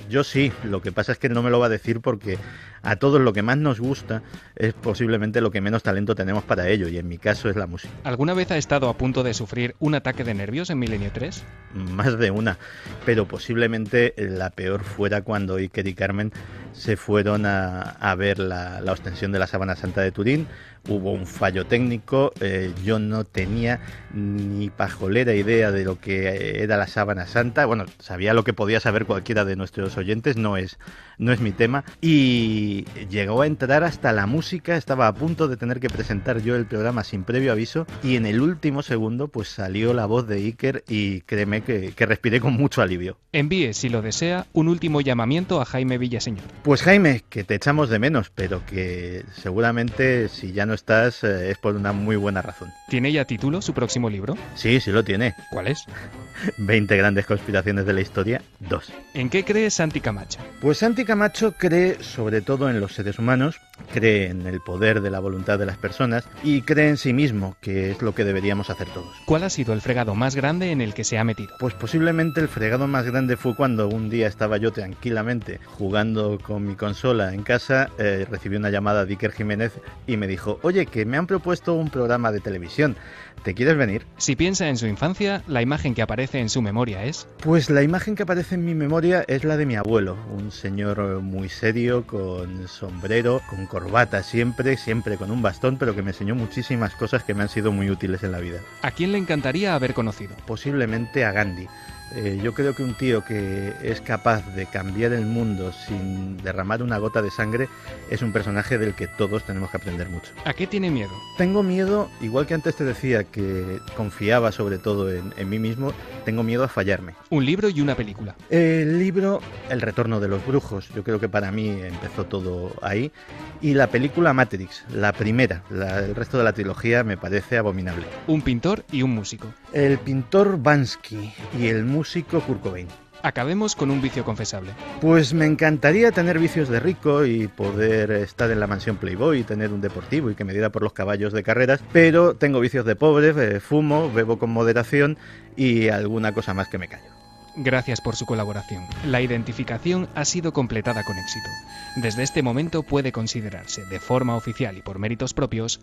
yo sí, lo que pasa es que no me lo va a decir porque a todos lo que más nos gusta es posiblemente lo que menos talento tenemos para ello y en mi caso es la música. ¿Alguna vez ha estado a punto de sufrir un ataque de nervios en Milenio 3? Más de una, pero posiblemente la peor fuera cuando Iker y Carmen se fueron a, a ver la, la ostensión de la Sábana Santa de Turín. Hubo un fallo técnico, eh, yo no tenía ni pajolera idea de lo que era la Sábana Santa. Bueno, sabía lo que podía saber cualquiera de nuestros oyentes, no es, no es mi tema. Y llegó a entrar hasta la música, estaba a punto de tener que presentar yo el programa sin previo aviso y en el último segundo pues salió la voz de Iker y créeme que, que respiré con mucho alivio. Envíe, si lo desea, un último llamamiento a Jaime Villaseñor. Pues Jaime, que te echamos de menos, pero que seguramente si ya no estás eh, es por una muy buena razón. ¿Tiene ya título su próximo libro? Sí, sí lo tiene. ¿Cuál es? 20 grandes conspiraciones de la historia, 2. ¿En qué cree Santi Camacho? Pues Santi Camacho cree sobre todo en los seres humanos, cree en el poder de la voluntad de las personas y cree en sí mismo, que es lo que deberíamos hacer todos. ¿Cuál ha sido el fregado más grande en el que se ha metido? Pues posiblemente el fregado más grande fue cuando un día estaba yo tranquilamente jugando con mi consola en casa, eh, recibí una llamada de Iker Jiménez y me dijo, oye, que me han propuesto un programa de televisión, ¿te quieres venir? Si piensa en su infancia, la imagen que aparece en su memoria es... Pues la imagen que aparece en mi memoria es la de mi abuelo, un señor muy serio, con sombrero, con corbata siempre, siempre con un bastón, pero que me enseñó muchísimas cosas que me han sido muy útiles en la vida. ¿A quién le encantaría haber conocido? Posiblemente a Gandhi. Eh, yo creo que un tío que es capaz de cambiar el mundo sin derramar una gota de sangre es un personaje del que todos tenemos que aprender mucho. ¿A qué tiene miedo? Tengo miedo, igual que antes te decía que confiaba sobre todo en, en mí mismo, tengo miedo a fallarme. Un libro y una película. El libro El retorno de los brujos, yo creo que para mí empezó todo ahí. Y la película Matrix, la primera, la- el resto de la trilogía me parece abominable. Un pintor y un músico. El pintor Bansky y el músico Kurt Cobain. Acabemos con un vicio confesable. Pues me encantaría tener vicios de rico y poder estar en la mansión Playboy y tener un deportivo y que me diera por los caballos de carreras, pero tengo vicios de pobre, eh, fumo, bebo con moderación y alguna cosa más que me callo. Gracias por su colaboración. La identificación ha sido completada con éxito. Desde este momento puede considerarse, de forma oficial y por méritos propios,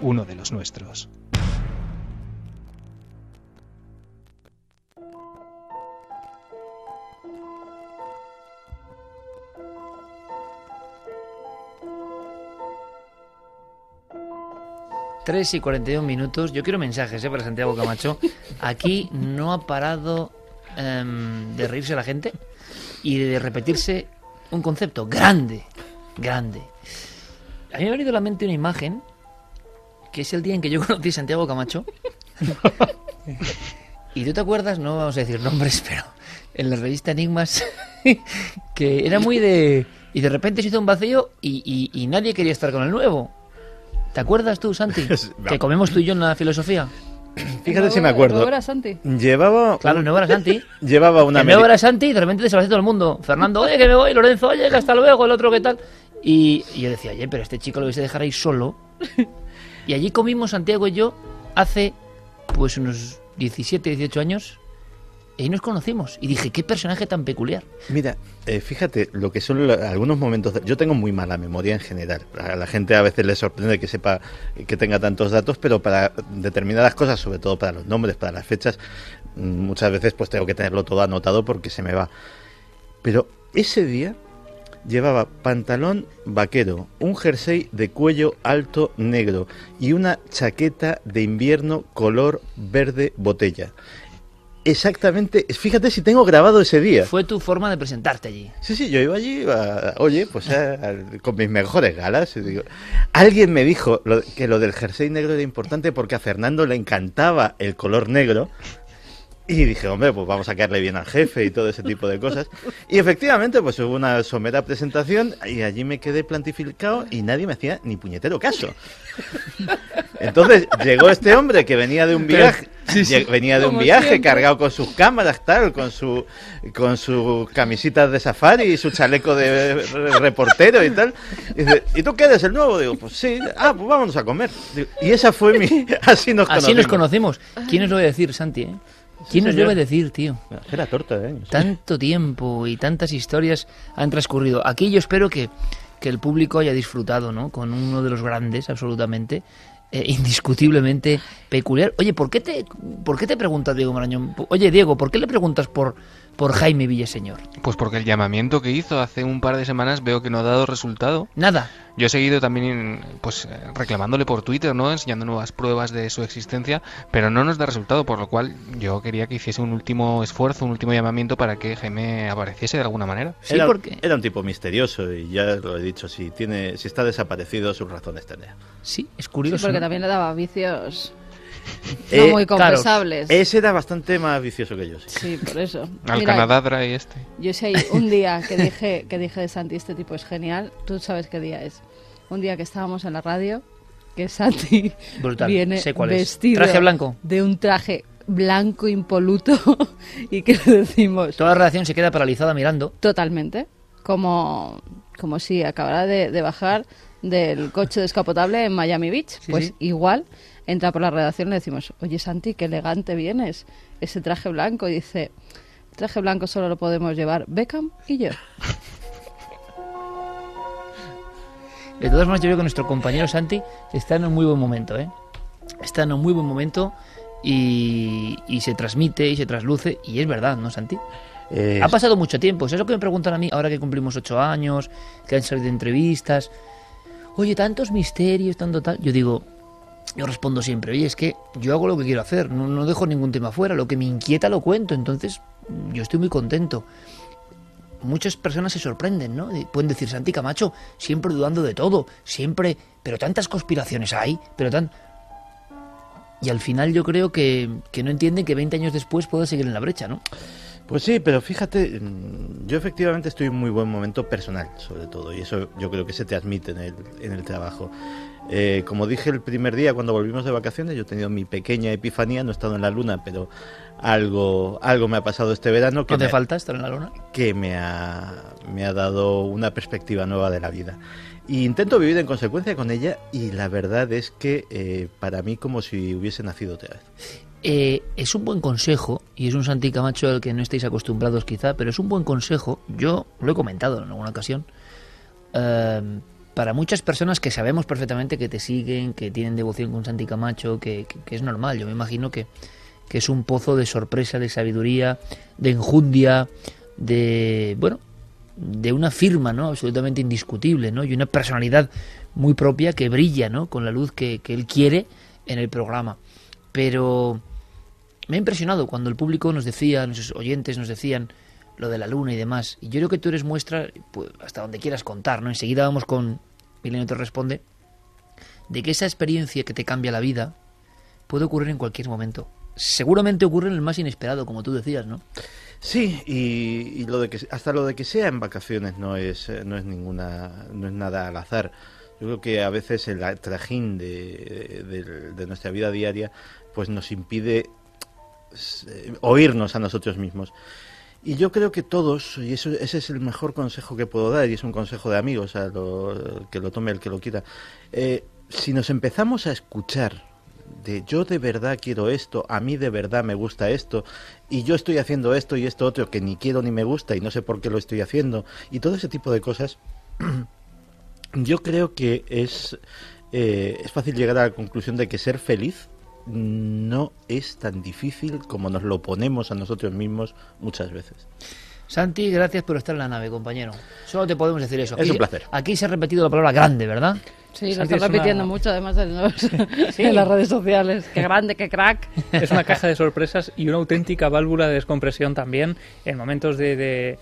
uno de los nuestros. Tres y 41 minutos. Yo quiero mensajes ¿eh? para Santiago Camacho. Aquí no ha parado em, de reírse la gente y de repetirse un concepto grande, grande. A mí me ha venido a la mente una imagen que es el día en que yo conocí a Santiago Camacho. y tú te acuerdas, no vamos a decir nombres, pero en la revista Enigmas, que era muy de... Y de repente se hizo un vacío y- y nadie quería estar con el nuevo. ¿Te acuerdas tú, Santi? que comemos tú y yo en la filosofía. Fíjate si me acuerdo. ¿No era Santi? Llevaba. Claro, nuevo era Santi. Llevaba una. meri- era Santi y de repente desapareció todo el mundo. Fernando, oye, que me voy. Lorenzo, oye, que hasta luego. El otro, ¿qué tal? Y, y yo decía, oye, pero este chico lo vais a dejar ahí solo. Y allí comimos Santiago y yo hace, pues, unos 17, 18 años. Y ahí nos conocimos. Y dije, qué personaje tan peculiar. Mira, eh, fíjate lo que son algunos momentos. yo tengo muy mala memoria en general. A la gente a veces le sorprende que sepa que tenga tantos datos, pero para determinadas cosas, sobre todo para los nombres, para las fechas, mm, muchas veces pues tengo que tenerlo todo anotado porque se me va. Pero ese día llevaba pantalón vaquero, un jersey de cuello alto negro y una chaqueta de invierno color verde botella. Exactamente, fíjate si tengo grabado ese día. Fue tu forma de presentarte allí. Sí, sí, yo iba allí, iba, oye, pues a- a- con mis mejores galas. digo, alguien me dijo lo- que lo del jersey negro era importante porque a Fernando le encantaba el color negro. Y dije, hombre, pues vamos a caerle bien al jefe y todo ese tipo de cosas. Y efectivamente, pues hubo una somera presentación y allí me quedé plantificado y nadie me hacía ni puñetero caso. Entonces llegó este hombre que venía de un viaje, sí, sí. lle- venía de un viaje siempre. cargado con sus cámaras, tal, con su con sus camisitas de safari y su chaleco de re- reportero y tal. Y, dice, ¿y tú qué eres el nuevo? Digo, pues sí, ah, pues vámonos a comer. Digo, y esa fue mi, así nos Así nos conocimos. conocimos. ¿Quién os lo voy a decir, Santi? eh? ¿Quién nos a decir, tío? Era torta de años. Tanto tiempo y tantas historias han transcurrido. Aquí yo espero que, que el público haya disfrutado, ¿no? Con uno de los grandes, absolutamente, eh, indiscutiblemente peculiar. Oye, ¿por qué te, por qué te preguntas, Diego Marañón? Oye, Diego, ¿por qué le preguntas por, por Jaime Villaseñor? Pues porque el llamamiento que hizo hace un par de semanas veo que no ha dado resultado. Nada. Yo he seguido también pues eh, reclamándole por Twitter, ¿no? Enseñando nuevas pruebas de su existencia, pero no nos da resultado, por lo cual yo quería que hiciese un último esfuerzo, un último llamamiento para que Jaime apareciese de alguna manera. era, era un tipo misterioso y ya lo he dicho, si tiene si está desaparecido sus razones tendrá. Sí, es Sí, curioso. porque ¿no? también le daba vicios Eh, no muy claro, confesables. ese era bastante más vicioso que yo. Sí, Sí, por eso. Al Mira, Canadá y este. Yo sé, un día que dije, que dije de Santi, este tipo es genial, tú sabes qué día es. Un día que estábamos en la radio, que Santi Brutal, viene sé cuál es. vestido Traje blanco. de un traje blanco impoluto y que le decimos Toda la redacción se queda paralizada mirando. totalmente, como, como si acabara de, de bajar del coche descapotable en Miami Beach. Sí, pues sí. igual entra por la redacción y le decimos, oye Santi, qué elegante vienes, ese traje blanco. Y dice, traje blanco solo lo podemos llevar Beckham y yo. De todas maneras, yo creo que nuestro compañero Santi está en un muy buen momento, ¿eh? Está en un muy buen momento y, y se transmite y se trasluce. Y es verdad, ¿no, Santi? Eh, Ha pasado mucho tiempo. Eso es lo que me preguntan a mí ahora que cumplimos ocho años, que han salido entrevistas. Oye, tantos misterios, tanto tal. Yo digo, yo respondo siempre, oye, es que yo hago lo que quiero hacer, no, no dejo ningún tema fuera, lo que me inquieta lo cuento, entonces yo estoy muy contento. Muchas personas se sorprenden, ¿no? De- Pueden decir, Santi Camacho, siempre dudando de todo, siempre, pero tantas conspiraciones hay, pero tan... Y al final yo creo que, que no entienden que 20 años después puedo seguir en la brecha, ¿no? Pues sí, pero fíjate, yo efectivamente estoy en muy buen momento personal, sobre todo, y eso yo creo que se transmite en el, en el trabajo. Eh, como dije el primer día cuando volvimos de vacaciones, yo he tenido mi pequeña epifanía, no he estado en la luna, pero algo, algo me ha pasado este verano que, ¿No te me, falta estar en la luna? que me, ha, me ha dado una perspectiva nueva de la vida. Y intento vivir en consecuencia con ella y la verdad es que eh, para mí como si hubiese nacido otra vez. Eh, es un buen consejo, y es un Santi Camacho al que no estáis acostumbrados quizá, pero es un buen consejo, yo lo he comentado en alguna ocasión, eh, para muchas personas que sabemos perfectamente que te siguen, que tienen devoción con Santi Camacho, que, es normal, yo me imagino que, que es un pozo de sorpresa, de sabiduría, de enjundia, de, bueno, de una firma, ¿no? Absolutamente indiscutible, ¿no? Y una personalidad muy propia que brilla, ¿no? Con la luz que, que él quiere en el programa. Pero me ha impresionado cuando el público nos decía, nuestros oyentes nos decían lo de la luna y demás. Y yo creo que tú eres muestra, pues, hasta donde quieras contar, ¿no? Enseguida vamos con Milenio te responde. de que esa experiencia que te cambia la vida puede ocurrir en cualquier momento. Seguramente ocurre en el más inesperado, como tú decías, ¿no? Sí, y, lo de que hasta lo de que sea en vacaciones no es eh, no es ninguna no es nada al azar. Yo creo que a veces el trajín de, de- de nuestra vida diaria pues nos impide eh, oírnos a nosotros mismos. Y yo creo que todos, y eso, ese es el mejor consejo que puedo dar, y es un consejo de amigos, a lo- que lo tome el que lo quiera, eh, si nos empezamos a escuchar de yo de verdad quiero esto, a mí de verdad me gusta esto, y yo estoy haciendo esto y esto otro que ni quiero ni me gusta y no sé por qué lo estoy haciendo, y todo ese tipo de cosas, yo creo que es, eh, es fácil llegar a la conclusión de que ser feliz no es tan difícil como nos lo ponemos a nosotros mismos muchas veces. Santi, gracias por estar en la nave, compañero. Solo te podemos decir eso. Es un placer. Aquí se ha repetido la palabra grande, ¿verdad? Sí, lo Santi está es repitiendo una- mucho además en, los- en las redes sociales. Qué grande, qué crack. Es una caja de sorpresas y una auténtica válvula de descompresión también. En momentos de, de,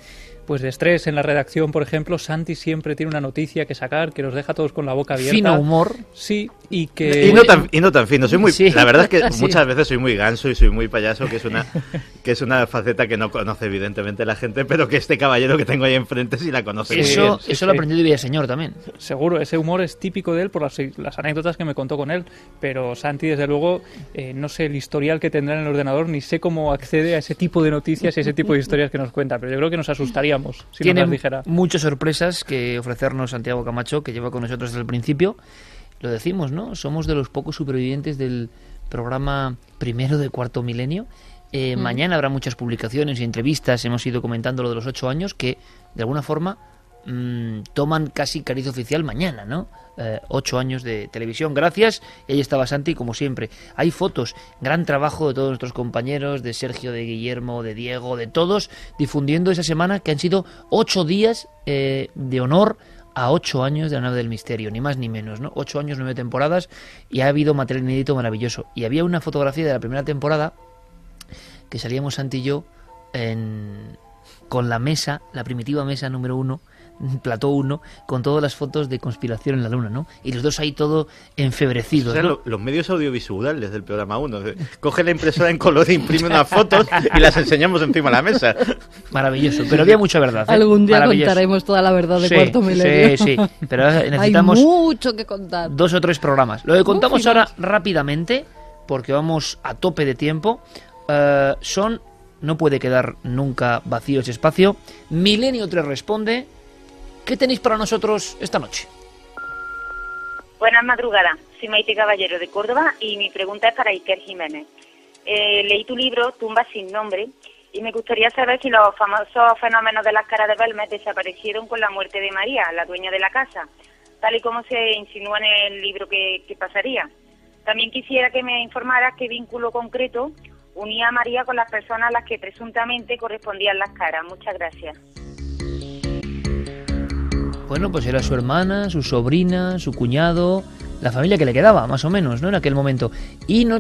pues de estrés en la redacción, por ejemplo, Santi siempre tiene una noticia que sacar que nos deja a todos con la boca abierta. Fino humor. Sí, y que... Y no tan, y no tan fino, soy muy, Sí. la verdad es que Sí. muchas veces soy muy ganso y soy muy payaso, que es una que es una faceta que no conoce evidentemente la gente, pero que este caballero que tengo ahí enfrente sí la conoce. eso bien. sí, eso lo sí. aprendió de Villaseñor también. Seguro, ese humor es típico de él por las, las anécdotas que me contó con él, pero Santi, desde luego, eh, no sé el historial que tendrá en el ordenador, ni sé cómo accede a ese tipo de noticias y ese tipo de historias que nos cuenta, pero yo creo que nos si Tiene nos las dijera. muchas sorpresas que ofrecernos Santiago Camacho, que lleva con nosotros desde el principio. Lo decimos, ¿no? Somos de los pocos supervivientes del programa primero de cuarto milenio. Eh, Mm. Mañana habrá muchas publicaciones y entrevistas. Hemos ido comentando lo de los ocho años que, de alguna forma, mm, toman casi cariz oficial mañana, ¿no? Eh, ocho años de televisión. Gracias. Y ahí estaba Santi, como siempre. Hay fotos. Gran trabajo de todos nuestros compañeros, de Sergio, de Guillermo, de Diego, de todos, difundiendo esa semana que han sido ocho días eh, de honor a ocho años de la nave del misterio, ni más ni menos, ¿no? Ocho años, nueve temporadas y ha habido material inédito maravilloso. Y había una fotografía de la primera temporada que salíamos Santi y yo en- con la mesa, la primitiva mesa número uno, plató uno, con todas las fotos de conspiración en la luna, ¿no? Y los dos ahí todo enfebrecidos, O sea, ¿no? lo- los medios audiovisuales del programa 1. Coge la impresora en color, imprime unas fotos y las enseñamos encima de la mesa. Maravilloso, pero había mucha verdad. ¿eh? Algún día contaremos toda la verdad de Sí, Cuarto Milenio. Sí, sí, pero Hay necesitamos mucho que contar. dos o tres programas. Lo que contamos Uf, ahora rápidamente, porque vamos a tope de tiempo, eh, son, no puede quedar nunca vacío ese espacio. Milenio 3 responde, ¿qué tenéis para nosotros esta noche? Buenas madrugadas, soy Maite Caballero de Córdoba y mi pregunta es para Iker Jiménez. Eh, leí tu libro, Tumba sin nombre, y me gustaría saber si los famosos fenómenos de las caras de Belmez desaparecieron con la muerte de María, la dueña de la casa, tal y como se insinúa en el libro que, que pasaría. También quisiera que me informaras qué vínculo concreto unía a María con las personas a las que presuntamente correspondían las caras. Muchas gracias. Bueno, pues era su hermana, su sobrina, su cuñado, la familia que le quedaba, más o menos, ¿no? En aquel momento. Y no...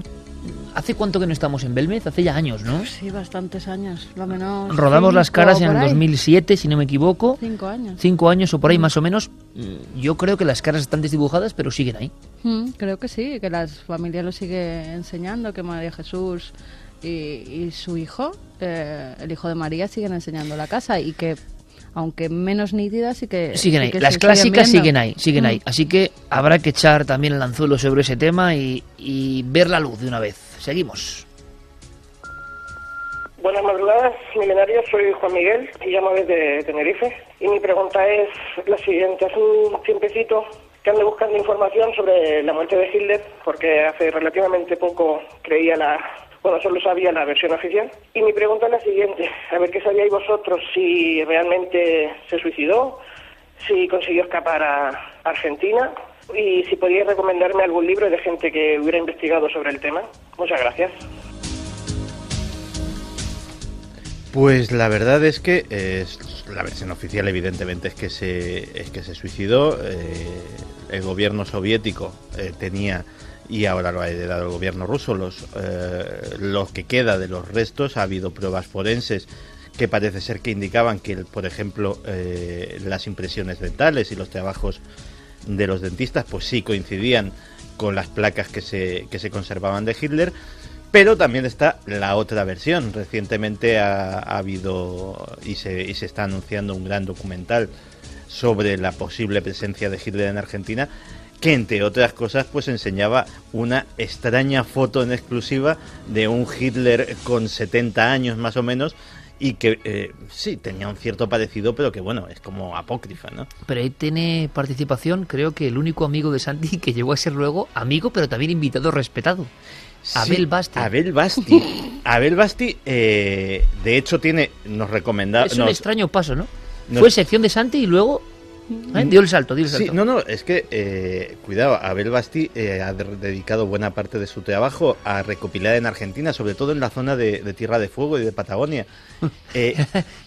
¿Hace cuánto que no estamos en Belmez? Hace ya años, ¿no? Sí, bastantes años, lo menos. Rodamos las caras en el ahí. 2007, si no me equivoco. Cinco años. Cinco años o por ahí más o menos. Mm, Yo creo que las caras están desdibujadas, pero siguen ahí. Mm, creo que sí, que la familia lo sigue enseñando, que María Jesús y, y su hijo, eh, el hijo de María, siguen enseñando la casa y que, aunque menos nítidas, sí que. Siguen sí ahí. que Las clásicas viendo. siguen ahí, siguen Mm. ahí. Así que habrá que echar también el anzuelo sobre ese tema y, y ver la luz de una vez. Seguimos. Buenas madrugadas, milenarios. Soy Juan Miguel y llamo desde Tenerife. Y mi pregunta es la siguiente. Hace un tiempecito que ando buscando información sobre la muerte de Hitler, porque hace relativamente poco creía la... Bueno, solo sabía la versión oficial. Y mi pregunta es la siguiente. A ver qué sabíais vosotros si realmente se suicidó, si consiguió escapar a Argentina y si podíais recomendarme algún libro de gente que hubiera investigado sobre el tema. Muchas gracias. Pues la verdad es que es, la versión oficial evidentemente es que se, es que se suicidó. eh, el gobierno soviético eh, tenía y ahora lo ha heredado el gobierno ruso los, eh, lo que queda de los restos. Ha habido pruebas forenses que parece ser que indicaban que, por ejemplo, eh, las impresiones dentales y los trabajos de los dentistas, pues sí coincidían con las placas que se, que se conservaban de Hitler. Pero también está la otra versión. Recientemente ha, ha habido y se, y se está anunciando un gran documental sobre la posible presencia de Hitler en Argentina que entre otras cosas pues enseñaba una extraña foto en exclusiva de un Hitler con 70 años más o menos y que eh, sí tenía un cierto parecido pero que bueno es como apócrifa no Pero ahí tiene participación, creo que el único amigo de Santi que llegó a ser luego amigo, pero también invitado respetado. Abel Basti. Abel Basti Abel Basti eh, de hecho tiene nos recomendaba Es un nos- extraño paso, ¿no? nos- Fue sección de Santi y luego ¿eh? dio el salto, dio el Sí, salto. no, no, es que, eh, cuidado, Abel Basti eh, ha de- dedicado buena parte de su trabajo a recopilar en Argentina, sobre todo en la zona de, de Tierra de Fuego y de Patagonia. Eh,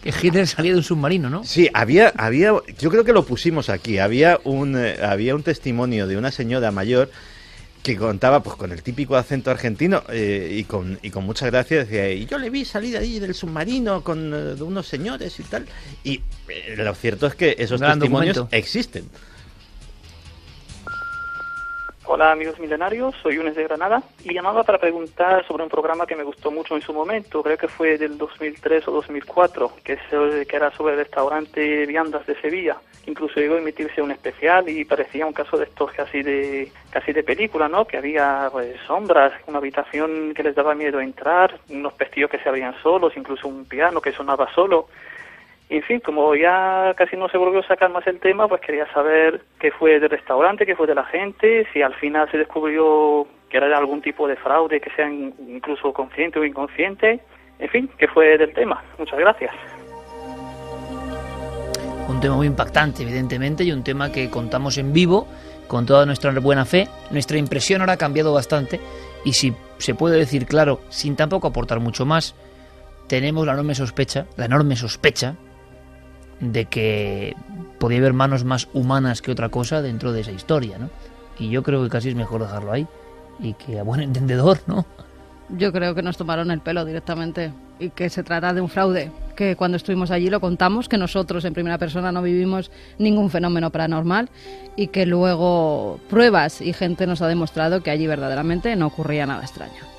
que Hitler salía de un submarino, ¿no? Sí, había, había, yo creo que lo pusimos aquí, había un, eh, había un testimonio de una señora mayor que contaba pues con el típico acento argentino eh, y, con, y con mucha gracia decía, y yo le vi salir ahí del submarino con eh, de unos señores y tal. Y eh, lo cierto es que esos Gran testimonios documento. existen. Hola amigos millonarios, soy Yunes de Granada y llamaba para preguntar sobre un programa que me gustó mucho en su momento, creo que fue del 2003 o 2004, que, es, que era sobre el restaurante Viandas de Sevilla. Incluso llegó a emitirse un especial y parecía un caso de estos casi de casi de película, ¿no? Que había pues, sombras, una habitación que les daba miedo entrar, unos pestillos que se abrían solos, incluso un piano que sonaba solo. En fin, como ya casi no se volvió a sacar más el tema, pues quería saber qué fue del restaurante, qué fue de la gente, si al final se descubrió que era algún tipo de fraude, que sea in- incluso consciente o inconsciente. En fin, qué fue del tema. Muchas gracias. Un tema muy impactante, evidentemente, y un tema que contamos en vivo con toda nuestra buena fe. Nuestra impresión ahora ha cambiado bastante y si se puede decir claro, sin tampoco aportar mucho más, tenemos la enorme sospecha, la enorme sospecha de que podía haber manos más humanas que otra cosa dentro de esa historia, ¿no? Y yo creo que casi es mejor dejarlo ahí y que a buen entendedor, ¿no? Yo creo que nos tomaron el pelo directamente y que se trata de un fraude, que cuando estuvimos allí lo contamos, que nosotros en primera persona no vivimos ningún fenómeno paranormal y que luego pruebas y gente nos ha demostrado que allí verdaderamente no ocurría nada extraño.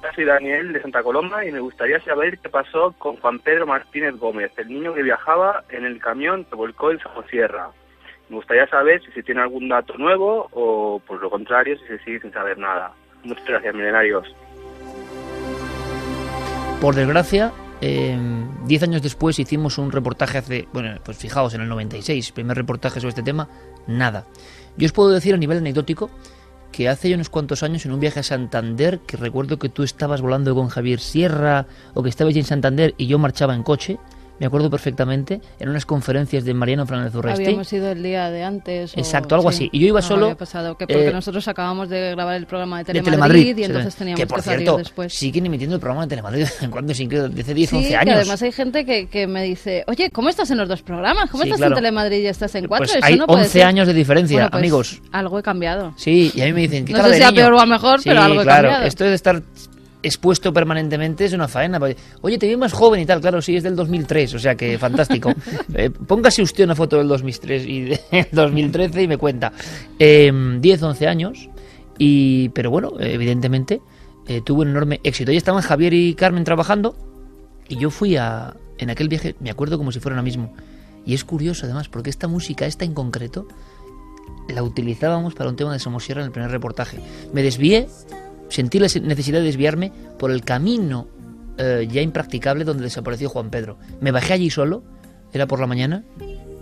Hola, soy Daniel de Santa Coloma y me gustaría saber qué pasó con Juan Pedro Martínez Gómez, el niño que viajaba en el camión que volcó en Somosierra. Me gustaría saber si se tiene algún dato nuevo o, por lo contrario, si se sigue sin saber nada. Muchas gracias, milenarios. Por desgracia, eh, diez años después hicimos un reportaje hace, bueno, pues fijaos, en el 96, primer reportaje sobre este tema, nada. Yo os puedo decir a nivel anecdótico que hace unos cuantos años en un viaje a Santander, que recuerdo que tú estabas volando con Javier Sierra o que estabais en Santander y yo marchaba en coche, me acuerdo perfectamente, en unas conferencias de Mariano Fernández Urresti. Habíamos ido el día de antes. o- Exacto, algo sí, así. Y yo iba algo solo, había pasado, que porque eh, nosotros acabamos de grabar el programa de de Telemadrid, Telemadrid, y entonces teníamos que por salir cierto después. siguen emitiendo el programa de Telemadrid de vez en cuando sin que desde 10 Sí, 11 que años además hay gente que, que me dice, oye, ¿cómo estás en los dos programas? ¿Cómo Sí, estás claro. en Telemadrid y estás en cuatro? Pues Eso hay no puede 11 ser". años de diferencia, Bueno, pues, amigos. Algo he cambiado. Sí, y a mí me dicen, ¿qué No sé si a peor o a mejor, pero algo he claro, cambiado. esto de estar expuesto permanentemente es una faena. Oye, te vi más joven y tal, claro, sí, es del 2003, o sea que fantástico. Eh, póngase usted una foto del 2003 y del 2013 y me cuenta. Eh, 10, 11 años, y pero bueno, evidentemente eh, tuvo un enorme éxito. Ahí estaban Javier y Carmen trabajando y yo fui a, en aquel viaje, me acuerdo como si fuera ahora mismo. Y es curioso además, porque esta música, esta en concreto, la utilizábamos para un tema de Somosierra en el primer reportaje. Me desvié, sentí la necesidad de desviarme por el camino eh, ya impracticable donde desapareció Juan Pedro. Me bajé allí solo, era por la mañana,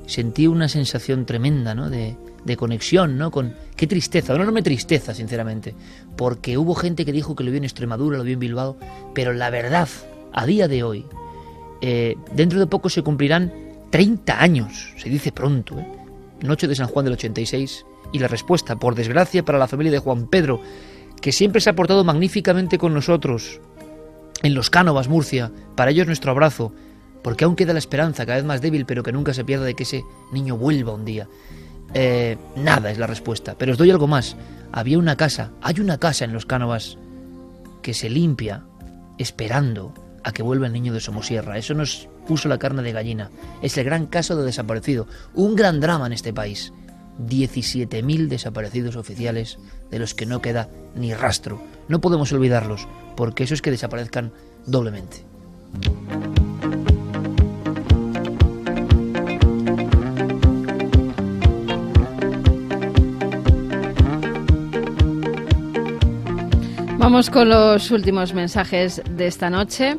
sentí una sensación tremenda, ¿no? De, de conexión, ¿no? Con qué tristeza, una enorme tristeza, sinceramente, porque hubo gente que dijo que lo vio en Extremadura, lo vio en Bilbao, pero la verdad, a día de hoy, eh, dentro de poco se cumplirán 30 años, se dice pronto, ¿eh? Noche de San Juan del 86, y la respuesta, por desgracia para la familia de Juan Pedro, que siempre se ha portado magníficamente con nosotros, en los Cánovas, Murcia, para ellos nuestro abrazo, porque aún queda la esperanza, cada vez más débil, pero que nunca se pierda de que ese niño vuelva un día. Eh, nada es la respuesta, pero os doy algo más. Había una casa, hay una casa en los Cánovas que se limpia esperando a que vuelva el niño de Somosierra. Eso nos puso la carne de gallina. Es el gran caso de desaparecido. Un gran drama en este país. 17.000 desaparecidos oficiales de los que no queda ni rastro. No podemos olvidarlos, porque eso es que desaparezcan doblemente. Vamos con los últimos mensajes de esta noche.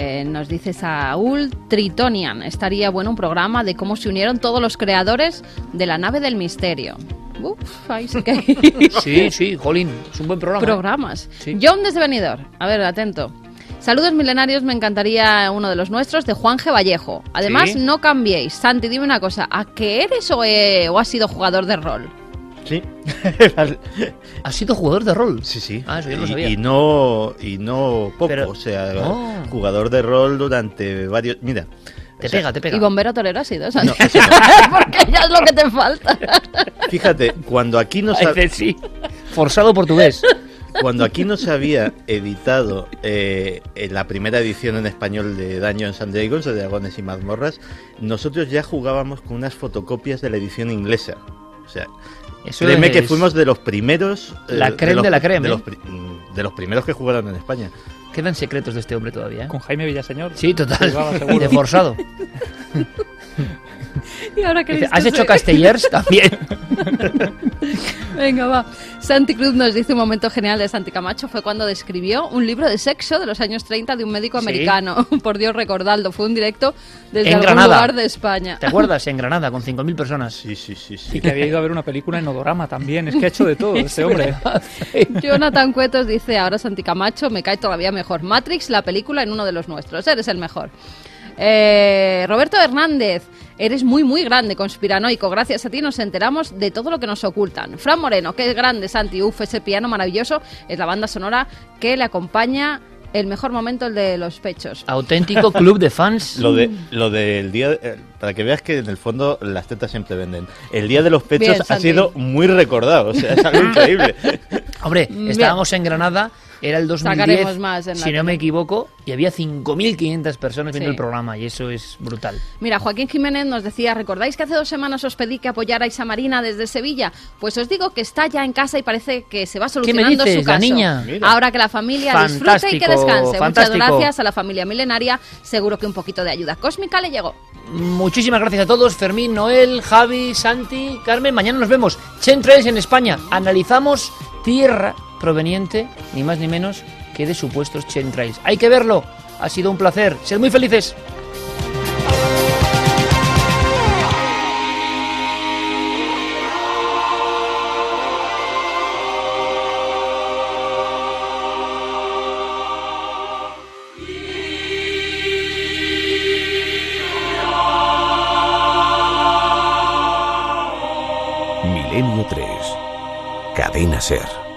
Eh, nos dice Saúl Tritonian. Estaría bueno un programa de cómo se unieron todos los creadores de la nave del misterio. Uf, ahí sí que hay Sí, sí, jolín, es un buen programa. ¿eh? programas. Sí. John desde Benidorm. A ver, atento. Saludos milenarios, me encantaría uno de los nuestros, de Juan G. Vallejo. Además, Sí. no cambiéis. Santi, dime una cosa, ¿a qué eres o, eh, o has sido jugador de rol? Sí. ¿Has sido jugador de rol? Sí, sí. Ah, eso yo no y, sabía. y no y no poco, Pero- o sea, Oh. jugador de rol durante varios, mira, Te o sea, pega, te pega. ¿Y bombero torero has sido? No, eso Porque ya es lo que te falta. Fíjate, cuando aquí no sí. Forzado portugués. cuando aquí no se había editado eh, en la primera edición en español de Dungeons and Dragons, de Dragones y Mazmorras, nosotros ya jugábamos con unas fotocopias de la edición inglesa. O sea, Eso créeme que fuimos de los primeros eh, La creme los- de la creme, de los, pri- de los primeros que jugaron en España. Quedan secretos de este hombre todavía. ¿eh? Con Jaime Villaseñor. Sí, total. Jugaba Y seguro. de forzado. ¿Y ahora Dice, ¿Has hecho Castellers también? Venga, va. Santi Cruz nos dice un momento genial de Santi Camacho fue cuando describió un libro de sexo de los años 30 de un médico Sí. americano. Por Dios, recordadlo. Fue un directo desde En algún Granada. lugar de España. ¿Te acuerdas? En Granada, con 5.000 personas. Sí, sí, sí. Y que había ido a ver una película en Odorama también. Es que ha hecho de todo este hombre. Jonathan Cuetos dice, ahora Santi Camacho, me cae todavía mejor. Matrix, la película en uno de los nuestros. Eres el mejor. Eh, Roberto Hernández, eres muy, muy grande, conspiranoico. Gracias a ti nos enteramos de todo lo que nos ocultan. Fran Moreno, qué grande, Santi. Uf, ese piano maravilloso es la banda sonora que le acompaña el mejor momento, el de los pechos. Auténtico club de fans. Lo de lo del día, eh, para que veas que en el fondo las tetas siempre venden. El día de los pechos Bien, ha Santi. sido muy recordado, o sea, es algo increíble. Hombre, Bien. estábamos en Granada, era el 2010, Sacaremos más en la si no me equivoco, y había 5.500 personas viendo Sí. el programa, y eso es brutal. Mira, Joaquín Jiménez nos decía, ¿recordáis que hace dos semanas os pedí que apoyarais a Marina desde Sevilla? Pues os digo que está ya en casa y parece que se va solucionando dices, su la caso. niña? Mira. Ahora que la familia disfrute y que descanse. fantástico. Muchas gracias a la familia milenaria. Seguro que un poquito de ayuda cósmica le llegó. Muchísimas gracias a todos, Fermín, Noel, Javi, Santi, Carmen. Mañana nos vemos. Chemtrails en España. Analizamos tierra proveniente, ni más ni menos, que de supuestos chemtrails. Hay que verlo. Ha sido un placer. Sed muy felices. Milenio 3. Cadena Ser.